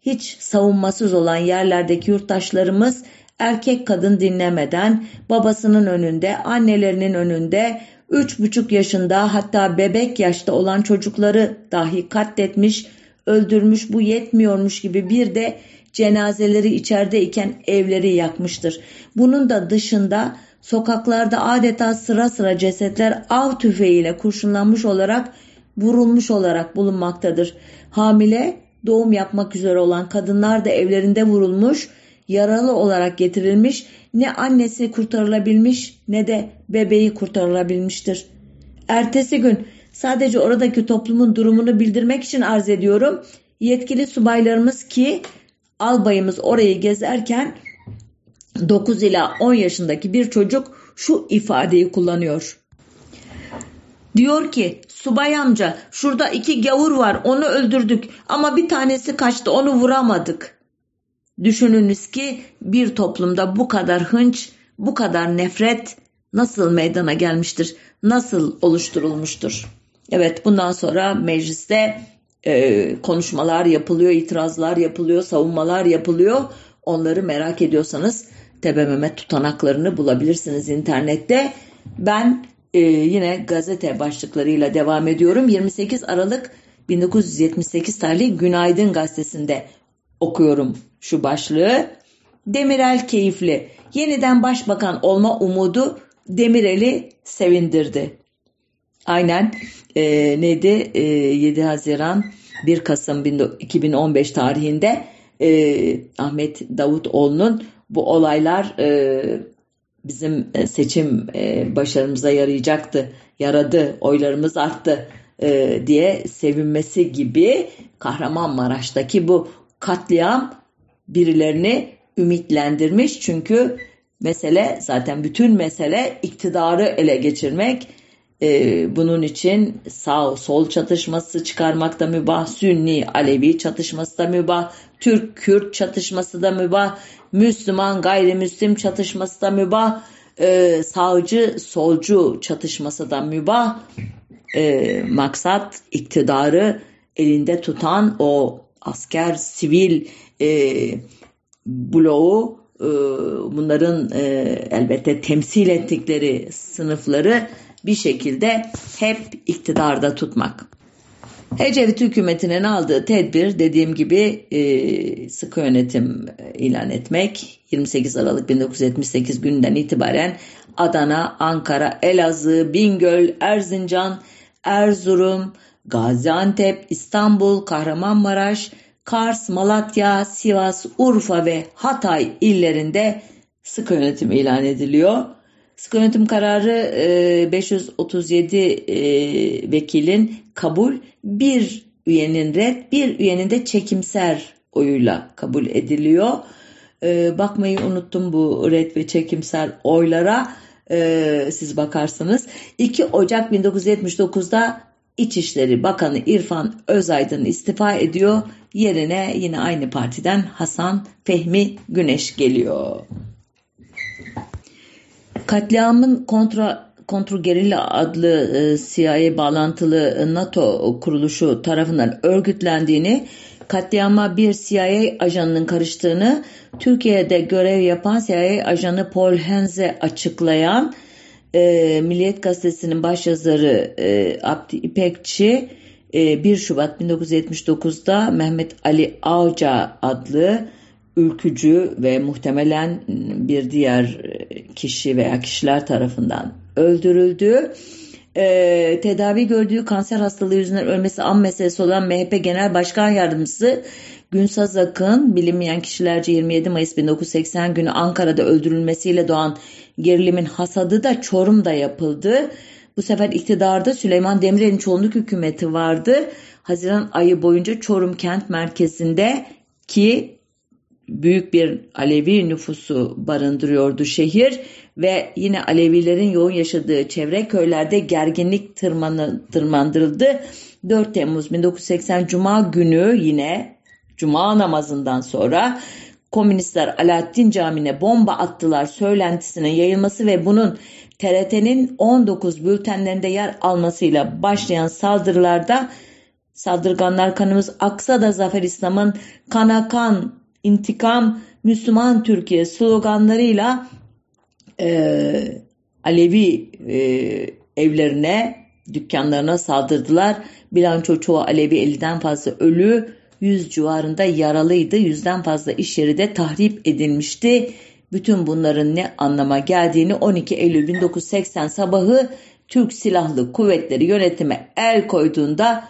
Hiç savunmasız olan yerlerdeki yurttaşlarımız erkek kadın dinlemeden babasının önünde, annelerinin önünde üç buçuk yaşında hatta bebek yaşta olan çocukları dahi katletmiş, öldürmüş bu yetmiyormuş gibi bir de cenazeleri içerideyken evleri yakmıştır. Bunun da dışında sokaklarda adeta sıra sıra cesetler av tüfeğiyle kurşunlanmış olarak vurulmuş olarak bulunmaktadır. Hamile, doğum yapmak üzere olan kadınlar da evlerinde vurulmuş, yaralı olarak getirilmiş, ne annesi kurtarılabilmiş ne de bebeği kurtarılabilmiştir. Ertesi gün sadece oradaki toplumun durumunu bildirmek için arz ediyorum. Yetkili subaylarımız ki albayımız orayı gezerken 9 ila 10 yaşındaki bir çocuk şu ifadeyi kullanıyor. Diyor ki subay amca şurada iki gavur var onu öldürdük ama bir tanesi kaçtı onu vuramadık. Düşününüz ki bir toplumda bu kadar hınç, bu kadar nefret nasıl meydana gelmiştir, nasıl oluşturulmuştur? Evet bundan sonra mecliste e, konuşmalar yapılıyor, itirazlar yapılıyor, savunmalar yapılıyor. Onları merak ediyorsanız Tebe Mehmet tutanaklarını bulabilirsiniz internette. Ben e, yine gazete başlıklarıyla devam ediyorum. 28 Aralık 1978 tarihli Günaydın gazetesinde okuyorum şu başlığı. Demirel keyifli. Yeniden başbakan olma umudu Demirel'i sevindirdi. Aynen e, neydi e, 7 Haziran 1 Kasım 2015 tarihinde e, Ahmet Davutoğlu'nun bu olaylar e, bizim seçim e, başarımıza yarayacaktı, yaradı, oylarımız arttı e, diye sevinmesi gibi Kahramanmaraş'taki bu katliam birilerini ümitlendirmiş. Çünkü mesele zaten bütün mesele iktidarı ele geçirmek. Ee, bunun için sağ sol çatışması çıkarmak da mübah, Sünni Alevi çatışması da mübah, Türk Kürt çatışması da mübah, Müslüman gayrimüslim çatışması da mübah, e, sağcı solcu çatışması da mübah. E, maksat iktidarı elinde tutan o asker sivil e, bloğu e, bunların e, elbette temsil ettikleri sınıfları bir şekilde hep iktidarda tutmak. Ecevit hükümetinin aldığı tedbir dediğim gibi e, sıkı yönetim ilan etmek. 28 Aralık 1978 günden itibaren Adana, Ankara, Elazığ, Bingöl, Erzincan, Erzurum, Gaziantep, İstanbul, Kahramanmaraş, Kars, Malatya, Sivas, Urfa ve Hatay illerinde sıkı yönetim ilan ediliyor. Sıkı kararı 537 e, vekilin kabul, bir üyenin red, bir üyenin de çekimser oyuyla kabul ediliyor. E, bakmayı unuttum bu red ve çekimser oylara. E, siz bakarsınız. 2 Ocak 1979'da İçişleri Bakanı İrfan Özaydın istifa ediyor. Yerine yine aynı partiden Hasan Fehmi Güneş geliyor. Katliamın kontra Kontrgerilla adlı e, CIA bağlantılı NATO kuruluşu tarafından örgütlendiğini, katliama bir CIA ajanının karıştığını Türkiye'de görev yapan CIA ajanı Paul Henze açıklayan e, Milliyet Gazetesi'nin başyazarı e, Abdi İpekçi e, 1 Şubat 1979'da Mehmet Ali Avca adlı ülkücü ve muhtemelen bir diğer kişi veya kişiler tarafından öldürüldü. Ee, tedavi gördüğü kanser hastalığı yüzünden ölmesi an meselesi olan MHP Genel Başkan Yardımcısı Günsaz Akın bilinmeyen kişilerce 27 Mayıs 1980 günü Ankara'da öldürülmesiyle doğan gerilimin hasadı da Çorum'da yapıldı. Bu sefer iktidarda Süleyman Demirel'in çoğunluk hükümeti vardı. Haziran ayı boyunca Çorum kent merkezinde ki büyük bir Alevi nüfusu barındırıyordu şehir ve yine Alevilerin yoğun yaşadığı çevre köylerde gerginlik tırmanı, tırmandırıldı. 4 Temmuz 1980 Cuma günü yine Cuma namazından sonra komünistler Alaaddin Camii'ne bomba attılar söylentisinin yayılması ve bunun TRT'nin 19 bültenlerinde yer almasıyla başlayan saldırılarda saldırganlar kanımız aksa da Zafer İslam'ın kana kan, intikam, Müslüman Türkiye sloganlarıyla e, Alevi e, evlerine, dükkanlarına saldırdılar. Bilanço çoğu Alevi 50'den fazla ölü, 100 civarında yaralıydı. Yüzden fazla iş yeri de tahrip edilmişti. Bütün bunların ne anlama geldiğini 12 Eylül 1980 sabahı Türk Silahlı Kuvvetleri yönetime el koyduğunda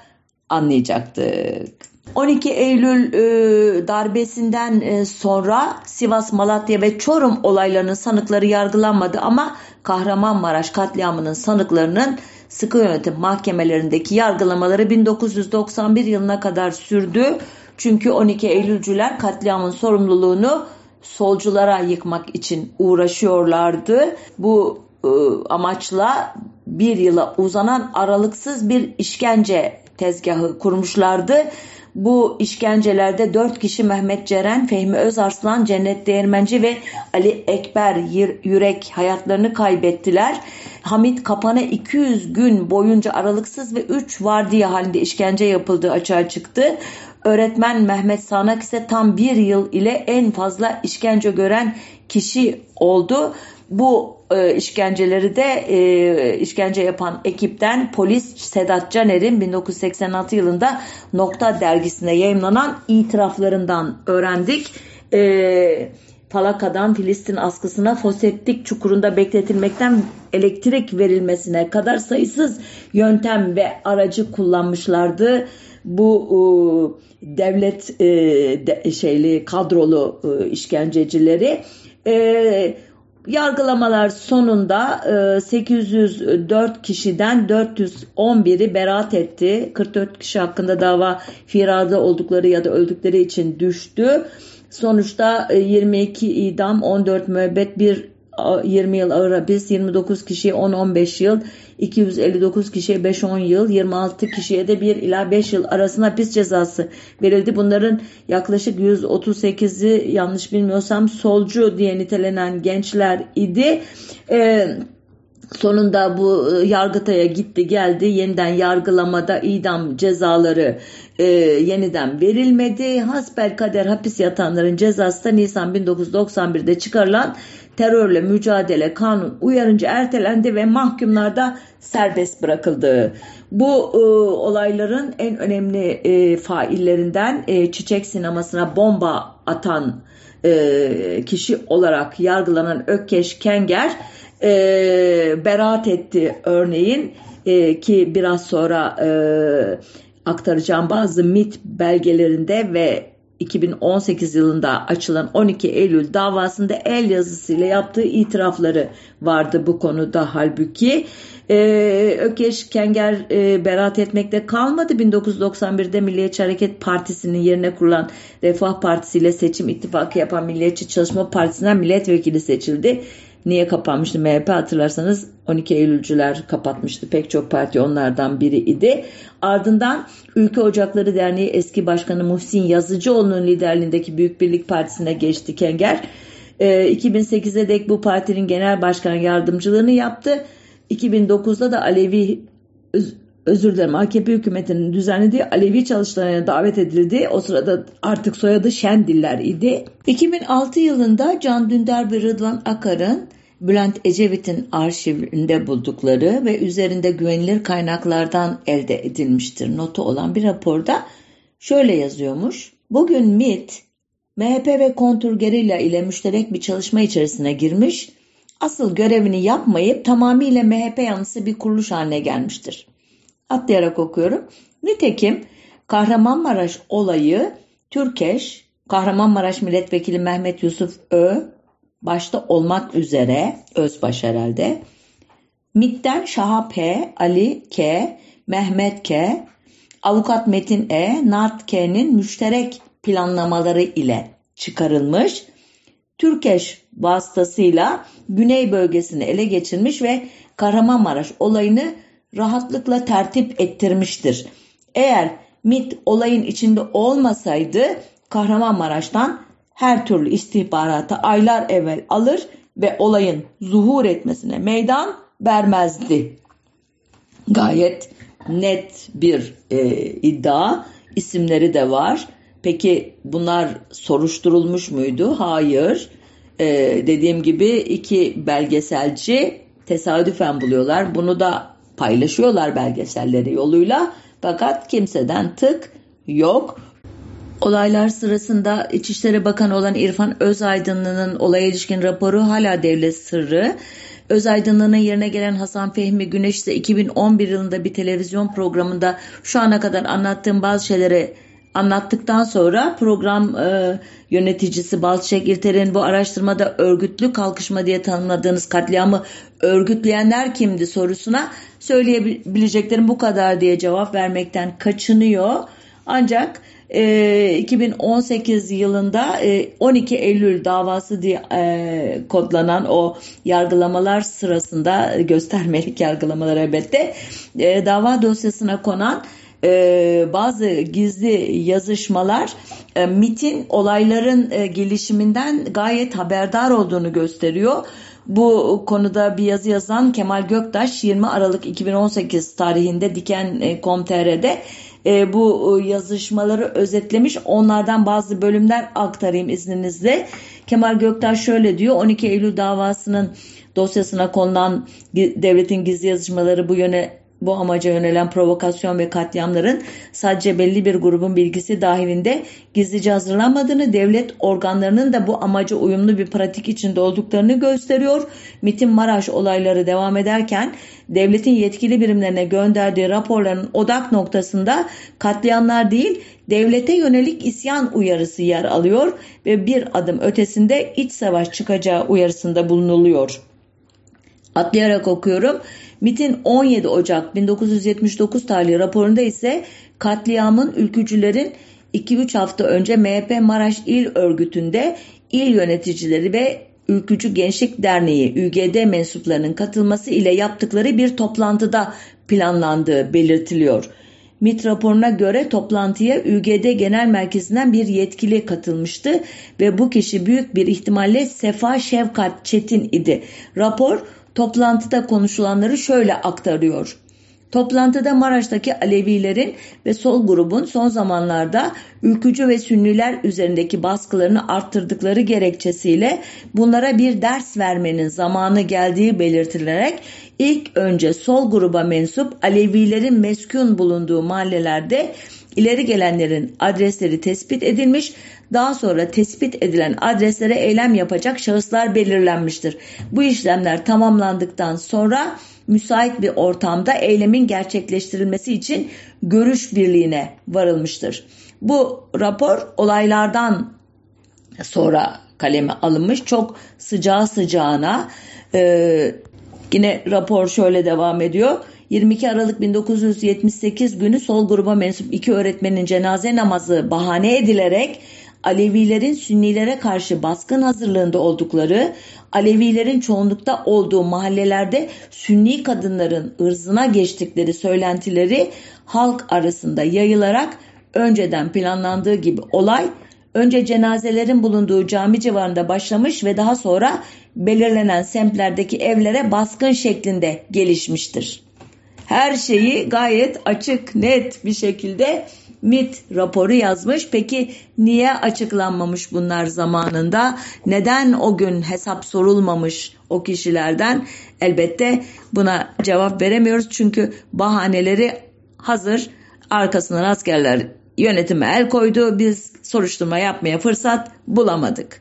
anlayacaktık. 12 Eylül e, darbesinden e, sonra Sivas, Malatya ve Çorum olaylarının sanıkları yargılanmadı ama Kahramanmaraş katliamının sanıklarının sıkı yönetim mahkemelerindeki yargılamaları 1991 yılına kadar sürdü. Çünkü 12 Eylülcüler katliamın sorumluluğunu solculara yıkmak için uğraşıyorlardı. Bu e, amaçla bir yıla uzanan aralıksız bir işkence tezgahı kurmuşlardı. Bu işkencelerde dört kişi Mehmet Ceren, Fehmi Özarslan, Cennet Değirmenci ve Ali Ekber Yürek hayatlarını kaybettiler. Hamit Kapan'a 200 gün boyunca aralıksız ve 3 vardiya halinde işkence yapıldığı açığa çıktı. Öğretmen Mehmet Sanak ise tam bir yıl ile en fazla işkence gören kişi oldu. Bu e, işkenceleri de e, işkence yapan ekipten polis Sedat Caner'in 1986 yılında Nokta dergisine yayınlanan itiraflarından öğrendik. E, Falaka'dan Filistin askısına foseptik çukurunda bekletilmekten elektrik verilmesine kadar sayısız yöntem ve aracı kullanmışlardı. Bu e, devlet e, de, şeyli kadrolu e, işkencecileri e, Yargılamalar sonunda 804 e, kişiden 411'i beraat etti. 44 kişi hakkında dava firarda oldukları ya da öldükleri için düştü. Sonuçta 22 e, idam, 14 müebbet, 1 20 yıl ağır hapis, 29 kişiye 10-15 yıl, 259 kişiye 5-10 yıl, 26 kişiye de 1 ila 5 yıl arasında hapis cezası verildi. Bunların yaklaşık 138'i yanlış bilmiyorsam solcu diye nitelenen gençler idi. Ee, sonunda bu e, Yargıtay'a gitti geldi yeniden yargılamada idam cezaları e, yeniden verilmedi. Hasbel kader hapis yatanların cezası da Nisan 1991'de çıkarılan terörle mücadele kanun uyarınca ertelendi ve mahkumlarda serbest bırakıldı. Bu e, olayların en önemli e, faillerinden e, Çiçek sinemasına bomba atan e, kişi olarak yargılanan Ökkeş Kenger e, beraat etti örneğin e, ki biraz sonra e, aktaracağım bazı MIT belgelerinde ve 2018 yılında açılan 12 Eylül davasında el yazısıyla yaptığı itirafları vardı bu konuda halbuki. Ee, Ökeş Kenger e, beraat etmekte kalmadı. 1991'de Milliyetçi Hareket Partisi'nin yerine kurulan Refah Partisi ile seçim ittifakı yapan Milliyetçi Çalışma Partisi'nden milletvekili seçildi. Niye kapanmıştı MHP hatırlarsanız 12 Eylülcüler kapatmıştı. Pek çok parti onlardan biri idi. Ardından Ülke Ocakları Derneği eski başkanı Muhsin Yazıcıoğlu'nun liderliğindeki Büyük Birlik Partisi'ne geçti Kenger. E, 2008'e dek bu partinin genel başkan yardımcılığını yaptı. 2009'da da Alevi özür dilerim AKP hükümetinin düzenlediği Alevi çalıştayına davet edildi. O sırada artık soyadı Şendiller idi. 2006 yılında Can Dündar ve Rıdvan Akar'ın Bülent Ecevit'in arşivinde buldukları ve üzerinde güvenilir kaynaklardan elde edilmiştir notu olan bir raporda şöyle yazıyormuş. Bugün MIT, MHP ve kontur gerilla ile müşterek bir çalışma içerisine girmiş, asıl görevini yapmayıp tamamıyla MHP yanlısı bir kuruluş haline gelmiştir. Atlayarak okuyorum. Nitekim Kahramanmaraş olayı Türkeş, Kahramanmaraş Milletvekili Mehmet Yusuf Ö, başta olmak üzere Özbaş herhalde, MİT'ten Şaha P, Ali K, Mehmet K, Avukat Metin E, Nart K'nin müşterek planlamaları ile çıkarılmış. Türkeş vasıtasıyla Güney bölgesini ele geçirmiş ve Kahramanmaraş olayını rahatlıkla tertip ettirmiştir. Eğer MIT olayın içinde olmasaydı Kahramanmaraş'tan her türlü istihbaratı aylar evvel alır ve olayın zuhur etmesine meydan vermezdi. Gayet net bir e, iddia. İsimleri de var. Peki bunlar soruşturulmuş muydu? Hayır. E, dediğim gibi iki belgeselci tesadüfen buluyorlar. Bunu da paylaşıyorlar belgeselleri yoluyla fakat kimseden tık yok. Olaylar sırasında İçişleri Bakanı olan İrfan Özaydınlı'nın olaya ilişkin raporu hala devlet sırrı. Özaydınlı'nın yerine gelen Hasan Fehmi Güneş ise 2011 yılında bir televizyon programında şu ana kadar anlattığım bazı şeyleri anlattıktan sonra program e, yöneticisi Balçek İlter'in bu araştırmada örgütlü kalkışma diye tanımladığınız katliamı örgütleyenler kimdi sorusuna söyleyebileceklerim bu kadar diye cevap vermekten kaçınıyor. Ancak e, 2018 yılında e, 12 Eylül davası diye e, kodlanan o yargılamalar sırasında göstermelik yargılamalar elbette e, dava dosyasına konan e, bazı gizli yazışmalar e, MIT'in olayların e, gelişiminden gayet haberdar olduğunu gösteriyor. Bu konuda bir yazı yazan Kemal Göktaş 20 Aralık 2018 tarihinde Diken.com.tr'de e, bu e, yazışmaları özetlemiş. Onlardan bazı bölümler aktarayım izninizle. Kemal Göktaş şöyle diyor 12 Eylül davasının dosyasına konulan devletin gizli yazışmaları bu yöne bu amaca yönelen provokasyon ve katliamların sadece belli bir grubun bilgisi dahilinde gizlice hazırlanmadığını, devlet organlarının da bu amaca uyumlu bir pratik içinde olduklarını gösteriyor. MIT'in Maraş olayları devam ederken devletin yetkili birimlerine gönderdiği raporların odak noktasında katliamlar değil, devlete yönelik isyan uyarısı yer alıyor ve bir adım ötesinde iç savaş çıkacağı uyarısında bulunuluyor. Atlayarak okuyorum. MIT'in 17 Ocak 1979 tarihli raporunda ise katliamın ülkücülerin 2-3 hafta önce MHP Maraş İl Örgütü'nde il yöneticileri ve Ülkücü Gençlik Derneği UGD mensuplarının katılması ile yaptıkları bir toplantıda planlandığı belirtiliyor. MIT raporuna göre toplantıya UGD Genel Merkezi'nden bir yetkili katılmıştı ve bu kişi büyük bir ihtimalle Sefa Şevkat Çetin idi. Rapor toplantıda konuşulanları şöyle aktarıyor. Toplantıda Maraş'taki Alevilerin ve sol grubun son zamanlarda ülkücü ve sünniler üzerindeki baskılarını arttırdıkları gerekçesiyle bunlara bir ders vermenin zamanı geldiği belirtilerek ilk önce sol gruba mensup Alevilerin meskun bulunduğu mahallelerde ileri gelenlerin adresleri tespit edilmiş daha sonra tespit edilen adreslere eylem yapacak şahıslar belirlenmiştir. Bu işlemler tamamlandıktan sonra müsait bir ortamda eylemin gerçekleştirilmesi için görüş birliğine varılmıştır. Bu rapor olaylardan sonra kaleme alınmış. Çok sıcağı sıcağına e, yine rapor şöyle devam ediyor. 22 Aralık 1978 günü sol gruba mensup iki öğretmenin cenaze namazı bahane edilerek Alevilerin Sünnilere karşı baskın hazırlığında oldukları, Alevilerin çoğunlukta olduğu mahallelerde Sünni kadınların ırzına geçtikleri söylentileri halk arasında yayılarak önceden planlandığı gibi olay önce cenazelerin bulunduğu cami civarında başlamış ve daha sonra belirlenen semtlerdeki evlere baskın şeklinde gelişmiştir. Her şeyi gayet açık, net bir şekilde MIT raporu yazmış. Peki niye açıklanmamış bunlar zamanında? Neden o gün hesap sorulmamış o kişilerden? Elbette buna cevap veremiyoruz. Çünkü bahaneleri hazır. Arkasından askerler yönetime el koydu. Biz soruşturma yapmaya fırsat bulamadık.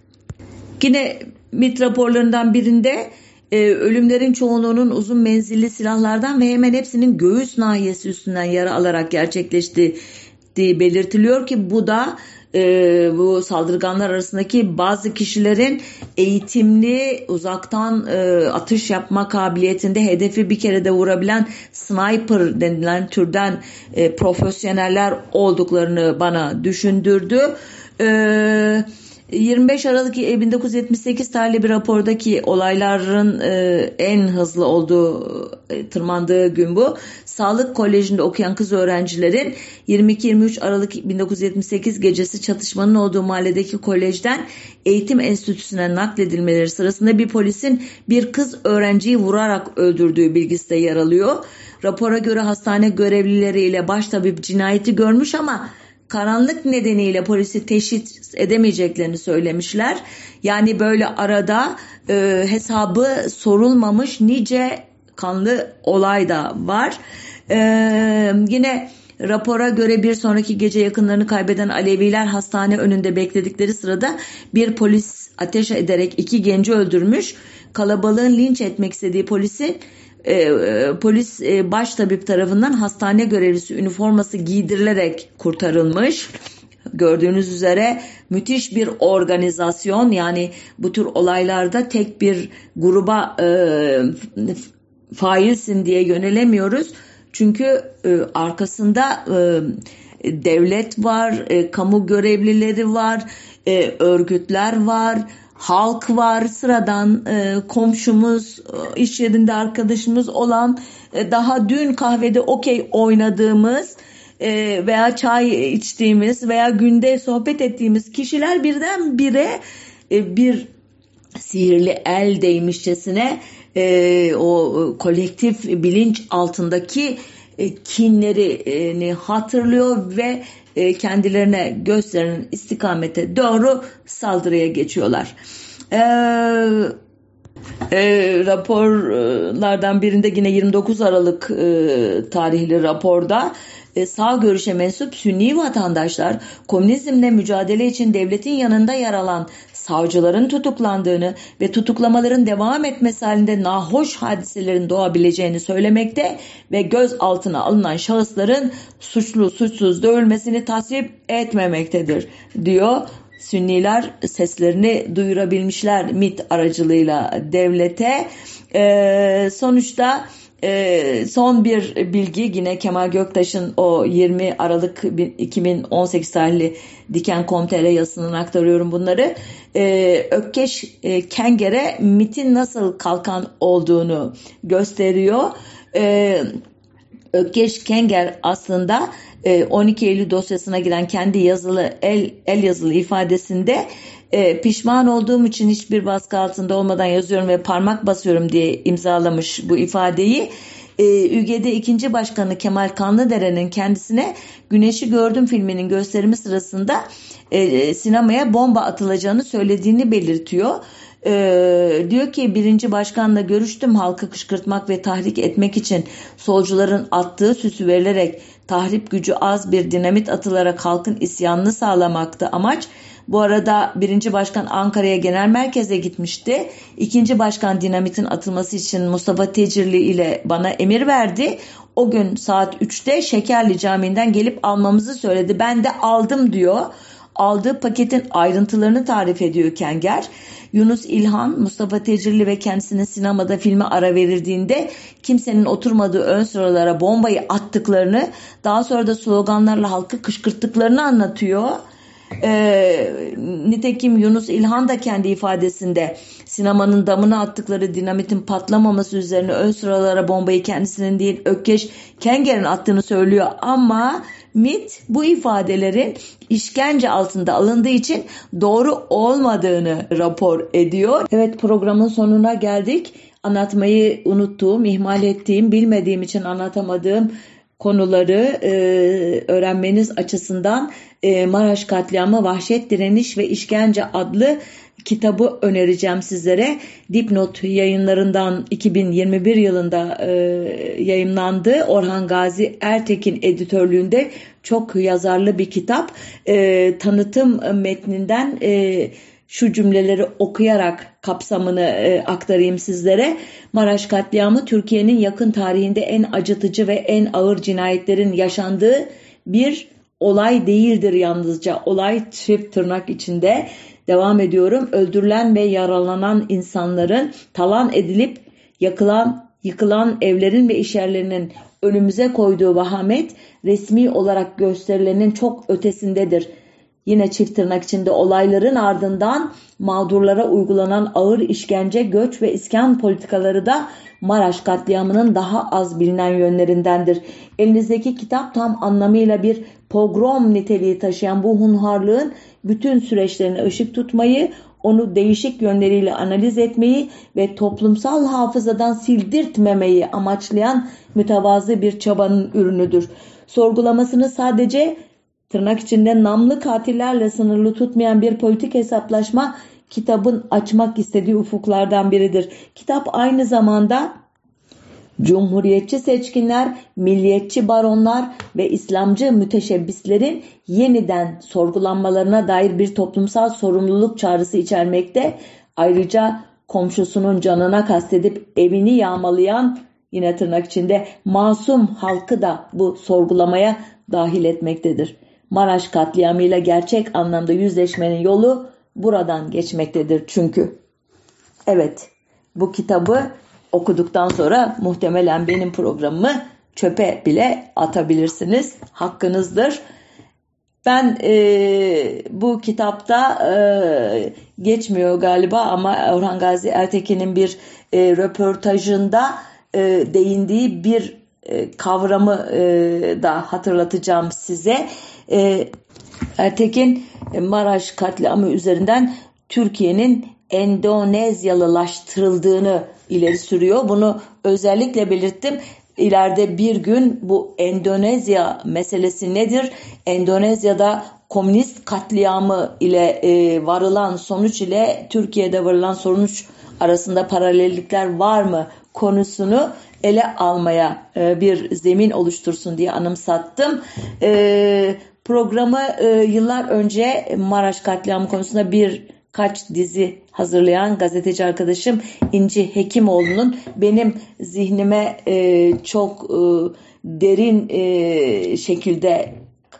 Yine MIT raporlarından birinde e, ölümlerin çoğunluğunun uzun menzilli silahlardan ve hemen hepsinin göğüs nahiyesi üstünden yara alarak gerçekleştiği belirtiliyor ki bu da e, bu saldırganlar arasındaki bazı kişilerin eğitimli uzaktan e, atış yapma kabiliyetinde hedefi bir kere de vurabilen sniper denilen türden e, profesyoneller olduklarını bana düşündürdü. Eee 25 Aralık 1978 tarihli bir rapordaki olayların e, en hızlı olduğu e, tırmandığı gün bu. Sağlık Koleji'nde okuyan kız öğrencilerin 22-23 Aralık 1978 gecesi çatışmanın olduğu mahalledeki kolejden eğitim enstitüsüne nakledilmeleri sırasında bir polisin bir kız öğrenciyi vurarak öldürdüğü bilgisi de yer alıyor. Rapora göre hastane görevlileriyle baş tabip cinayeti görmüş ama karanlık nedeniyle polisi teşhis edemeyeceklerini söylemişler. Yani böyle arada e, hesabı sorulmamış nice kanlı olay da var. E, yine rapora göre bir sonraki gece yakınlarını kaybeden Aleviler hastane önünde bekledikleri sırada bir polis ateş ederek iki genci öldürmüş. Kalabalığın linç etmek istediği polisi e, e, polis e, baş tabip tarafından hastane görevlisi üniforması giydirilerek kurtarılmış. Gördüğünüz üzere müthiş bir organizasyon yani bu tür olaylarda tek bir gruba e, failsin diye yönelemiyoruz. Çünkü e, arkasında e, devlet var, e, kamu görevlileri var, e, örgütler var, halk var, sıradan e, komşumuz, e, iş yerinde arkadaşımız olan, e, daha dün kahvede okey oynadığımız e, veya çay içtiğimiz veya günde sohbet ettiğimiz kişiler birden bire e, bir sihirli el değmişçesine e, o kolektif bilinç altındaki e, kinlerini hatırlıyor ve e, kendilerine gösterilen istikamete doğru saldırıya geçiyorlar. E, e, raporlardan birinde yine 29 Aralık e, tarihli raporda e, sağ görüşe mensup Sünni vatandaşlar komünizmle mücadele için devletin yanında yer alan savcıların tutuklandığını ve tutuklamaların devam etmesi halinde nahoş hadiselerin doğabileceğini söylemekte ve gözaltına alınan şahısların suçlu suçsuz dövülmesini tasvip etmemektedir diyor. Sünniler seslerini duyurabilmişler MIT aracılığıyla devlete. Ee, sonuçta e, son bir bilgi yine Kemal Göktaş'ın o 20 Aralık 2018 tarihli Diken Komtere yazısından aktarıyorum bunları. E, Ökkeş e, Kenger'e MIT'in nasıl kalkan olduğunu gösteriyor. E, Ökkeş Kenger aslında 12 e, Eylül dosyasına giren kendi yazılı el, el yazılı ifadesinde e, pişman olduğum için hiçbir baskı altında olmadan yazıyorum ve parmak basıyorum diye imzalamış bu ifadeyi. E, ÜGD ikinci başkanı Kemal Kanlıdere'nin kendisine Güneşi Gördüm filminin gösterimi sırasında e, sinemaya bomba atılacağını söylediğini belirtiyor. Ee, diyor ki birinci başkanla görüştüm halkı kışkırtmak ve tahrik etmek için solcuların attığı süsü verilerek tahrip gücü az bir dinamit atılarak halkın isyanını sağlamaktı amaç. Bu arada birinci başkan Ankara'ya genel merkeze gitmişti. İkinci başkan dinamitin atılması için Mustafa Tecirli ile bana emir verdi. O gün saat 3'te Şekerli Camii'nden gelip almamızı söyledi. Ben de aldım diyor. Aldığı paketin ayrıntılarını tarif ediyor Kenger. Yunus İlhan, Mustafa Tecirli ve kendisinin sinemada filme ara verildiğinde kimsenin oturmadığı ön sıralara bombayı attıklarını, daha sonra da sloganlarla halkı kışkırttıklarını anlatıyor. E, nitekim Yunus İlhan da kendi ifadesinde sinemanın damına attıkları dinamitin patlamaması üzerine ön sıralara bombayı kendisinin değil Ökkeş Kenger'in attığını söylüyor ama MIT bu ifadelerin işkence altında alındığı için doğru olmadığını rapor ediyor. Evet programın sonuna geldik. Anlatmayı unuttuğum, ihmal ettiğim, bilmediğim için anlatamadığım konuları e, öğrenmeniz açısından e, Maraş Katliamı Vahşet Direniş ve İşkence adlı kitabı önereceğim sizlere. Dipnot yayınlarından 2021 yılında e, yayınlandı. Orhan Gazi Ertekin editörlüğünde çok yazarlı bir kitap. E, tanıtım metninden e, şu cümleleri okuyarak kapsamını e, aktarayım sizlere. Maraş katliamı Türkiye'nin yakın tarihinde en acıtıcı ve en ağır cinayetlerin yaşandığı bir olay değildir yalnızca. Olay çift tırnak içinde devam ediyorum. Öldürülen ve yaralanan insanların talan edilip yakılan, yıkılan evlerin ve işyerlerinin önümüze koyduğu vahamet resmi olarak gösterilenin çok ötesindedir. Yine çift tırnak içinde olayların ardından mağdurlara uygulanan ağır işkence, göç ve iskan politikaları da Maraş katliamının daha az bilinen yönlerindendir. Elinizdeki kitap tam anlamıyla bir pogrom niteliği taşıyan bu hunharlığın bütün süreçlerine ışık tutmayı, onu değişik yönleriyle analiz etmeyi ve toplumsal hafızadan sildirtmemeyi amaçlayan mütevazı bir çabanın ürünüdür. Sorgulamasını sadece tırnak içinde namlı katillerle sınırlı tutmayan bir politik hesaplaşma kitabın açmak istediği ufuklardan biridir. Kitap aynı zamanda Cumhuriyetçi seçkinler, milliyetçi baronlar ve İslamcı müteşebbislerin yeniden sorgulanmalarına dair bir toplumsal sorumluluk çağrısı içermekte. Ayrıca komşusunun canına kastedip evini yağmalayan yine tırnak içinde masum halkı da bu sorgulamaya dahil etmektedir. Maraş katliamıyla gerçek anlamda yüzleşmenin yolu buradan geçmektedir çünkü. Evet bu kitabı okuduktan sonra muhtemelen benim programımı çöpe bile atabilirsiniz. Hakkınızdır. Ben e, bu kitapta e, geçmiyor galiba ama Orhan Gazi Ertekin'in bir e, röportajında e, değindiği bir e, kavramı e, da hatırlatacağım size. E, Ertekin Maraş katliamı üzerinden Türkiye'nin Endonezyalılaştırıldığını ileri sürüyor. Bunu özellikle belirttim. ileride bir gün bu Endonezya meselesi nedir? Endonezya'da komünist katliamı ile e, varılan sonuç ile Türkiye'de varılan sonuç arasında paralellikler var mı konusunu ele almaya e, bir zemin oluştursun diye anımsattım. E, programı e, yıllar önce Maraş katliamı konusunda bir kaç dizi hazırlayan gazeteci arkadaşım İnci Hekimoğlu'nun benim zihnime e, çok e, derin e, şekilde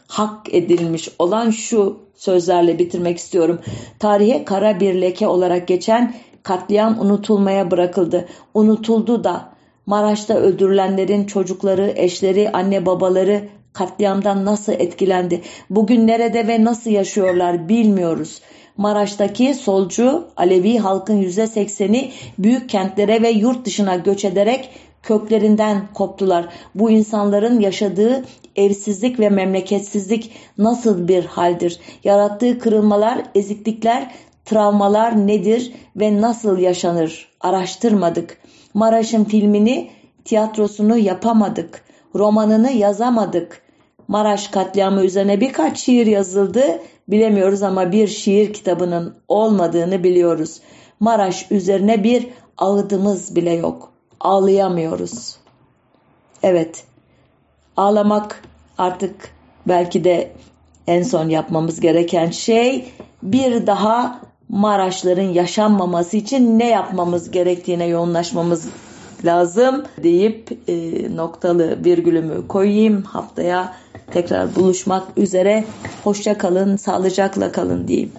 hak edilmiş olan şu sözlerle bitirmek istiyorum. Tarihe kara bir leke olarak geçen katliam unutulmaya bırakıldı. Unutuldu da Maraş'ta öldürülenlerin çocukları, eşleri, anne babaları katliamdan nasıl etkilendi? Bugün nerede ve nasıl yaşıyorlar bilmiyoruz. Maraş'taki solcu Alevi halkın %80'i büyük kentlere ve yurt dışına göç ederek köklerinden koptular. Bu insanların yaşadığı evsizlik ve memleketsizlik nasıl bir haldir? Yarattığı kırılmalar, eziklikler, travmalar nedir ve nasıl yaşanır? Araştırmadık. Maraş'ın filmini, tiyatrosunu yapamadık. Romanını yazamadık. Maraş katliamı üzerine birkaç şiir yazıldı. Bilemiyoruz ama bir şiir kitabının olmadığını biliyoruz. Maraş üzerine bir ağıdımız bile yok. Ağlayamıyoruz. Evet. Ağlamak artık belki de en son yapmamız gereken şey bir daha Maraşların yaşanmaması için ne yapmamız gerektiğine yoğunlaşmamız lazım deyip e, noktalı virgülümü koyayım. Haftaya tekrar buluşmak üzere. Hoşça kalın, sağlıcakla kalın diyeyim.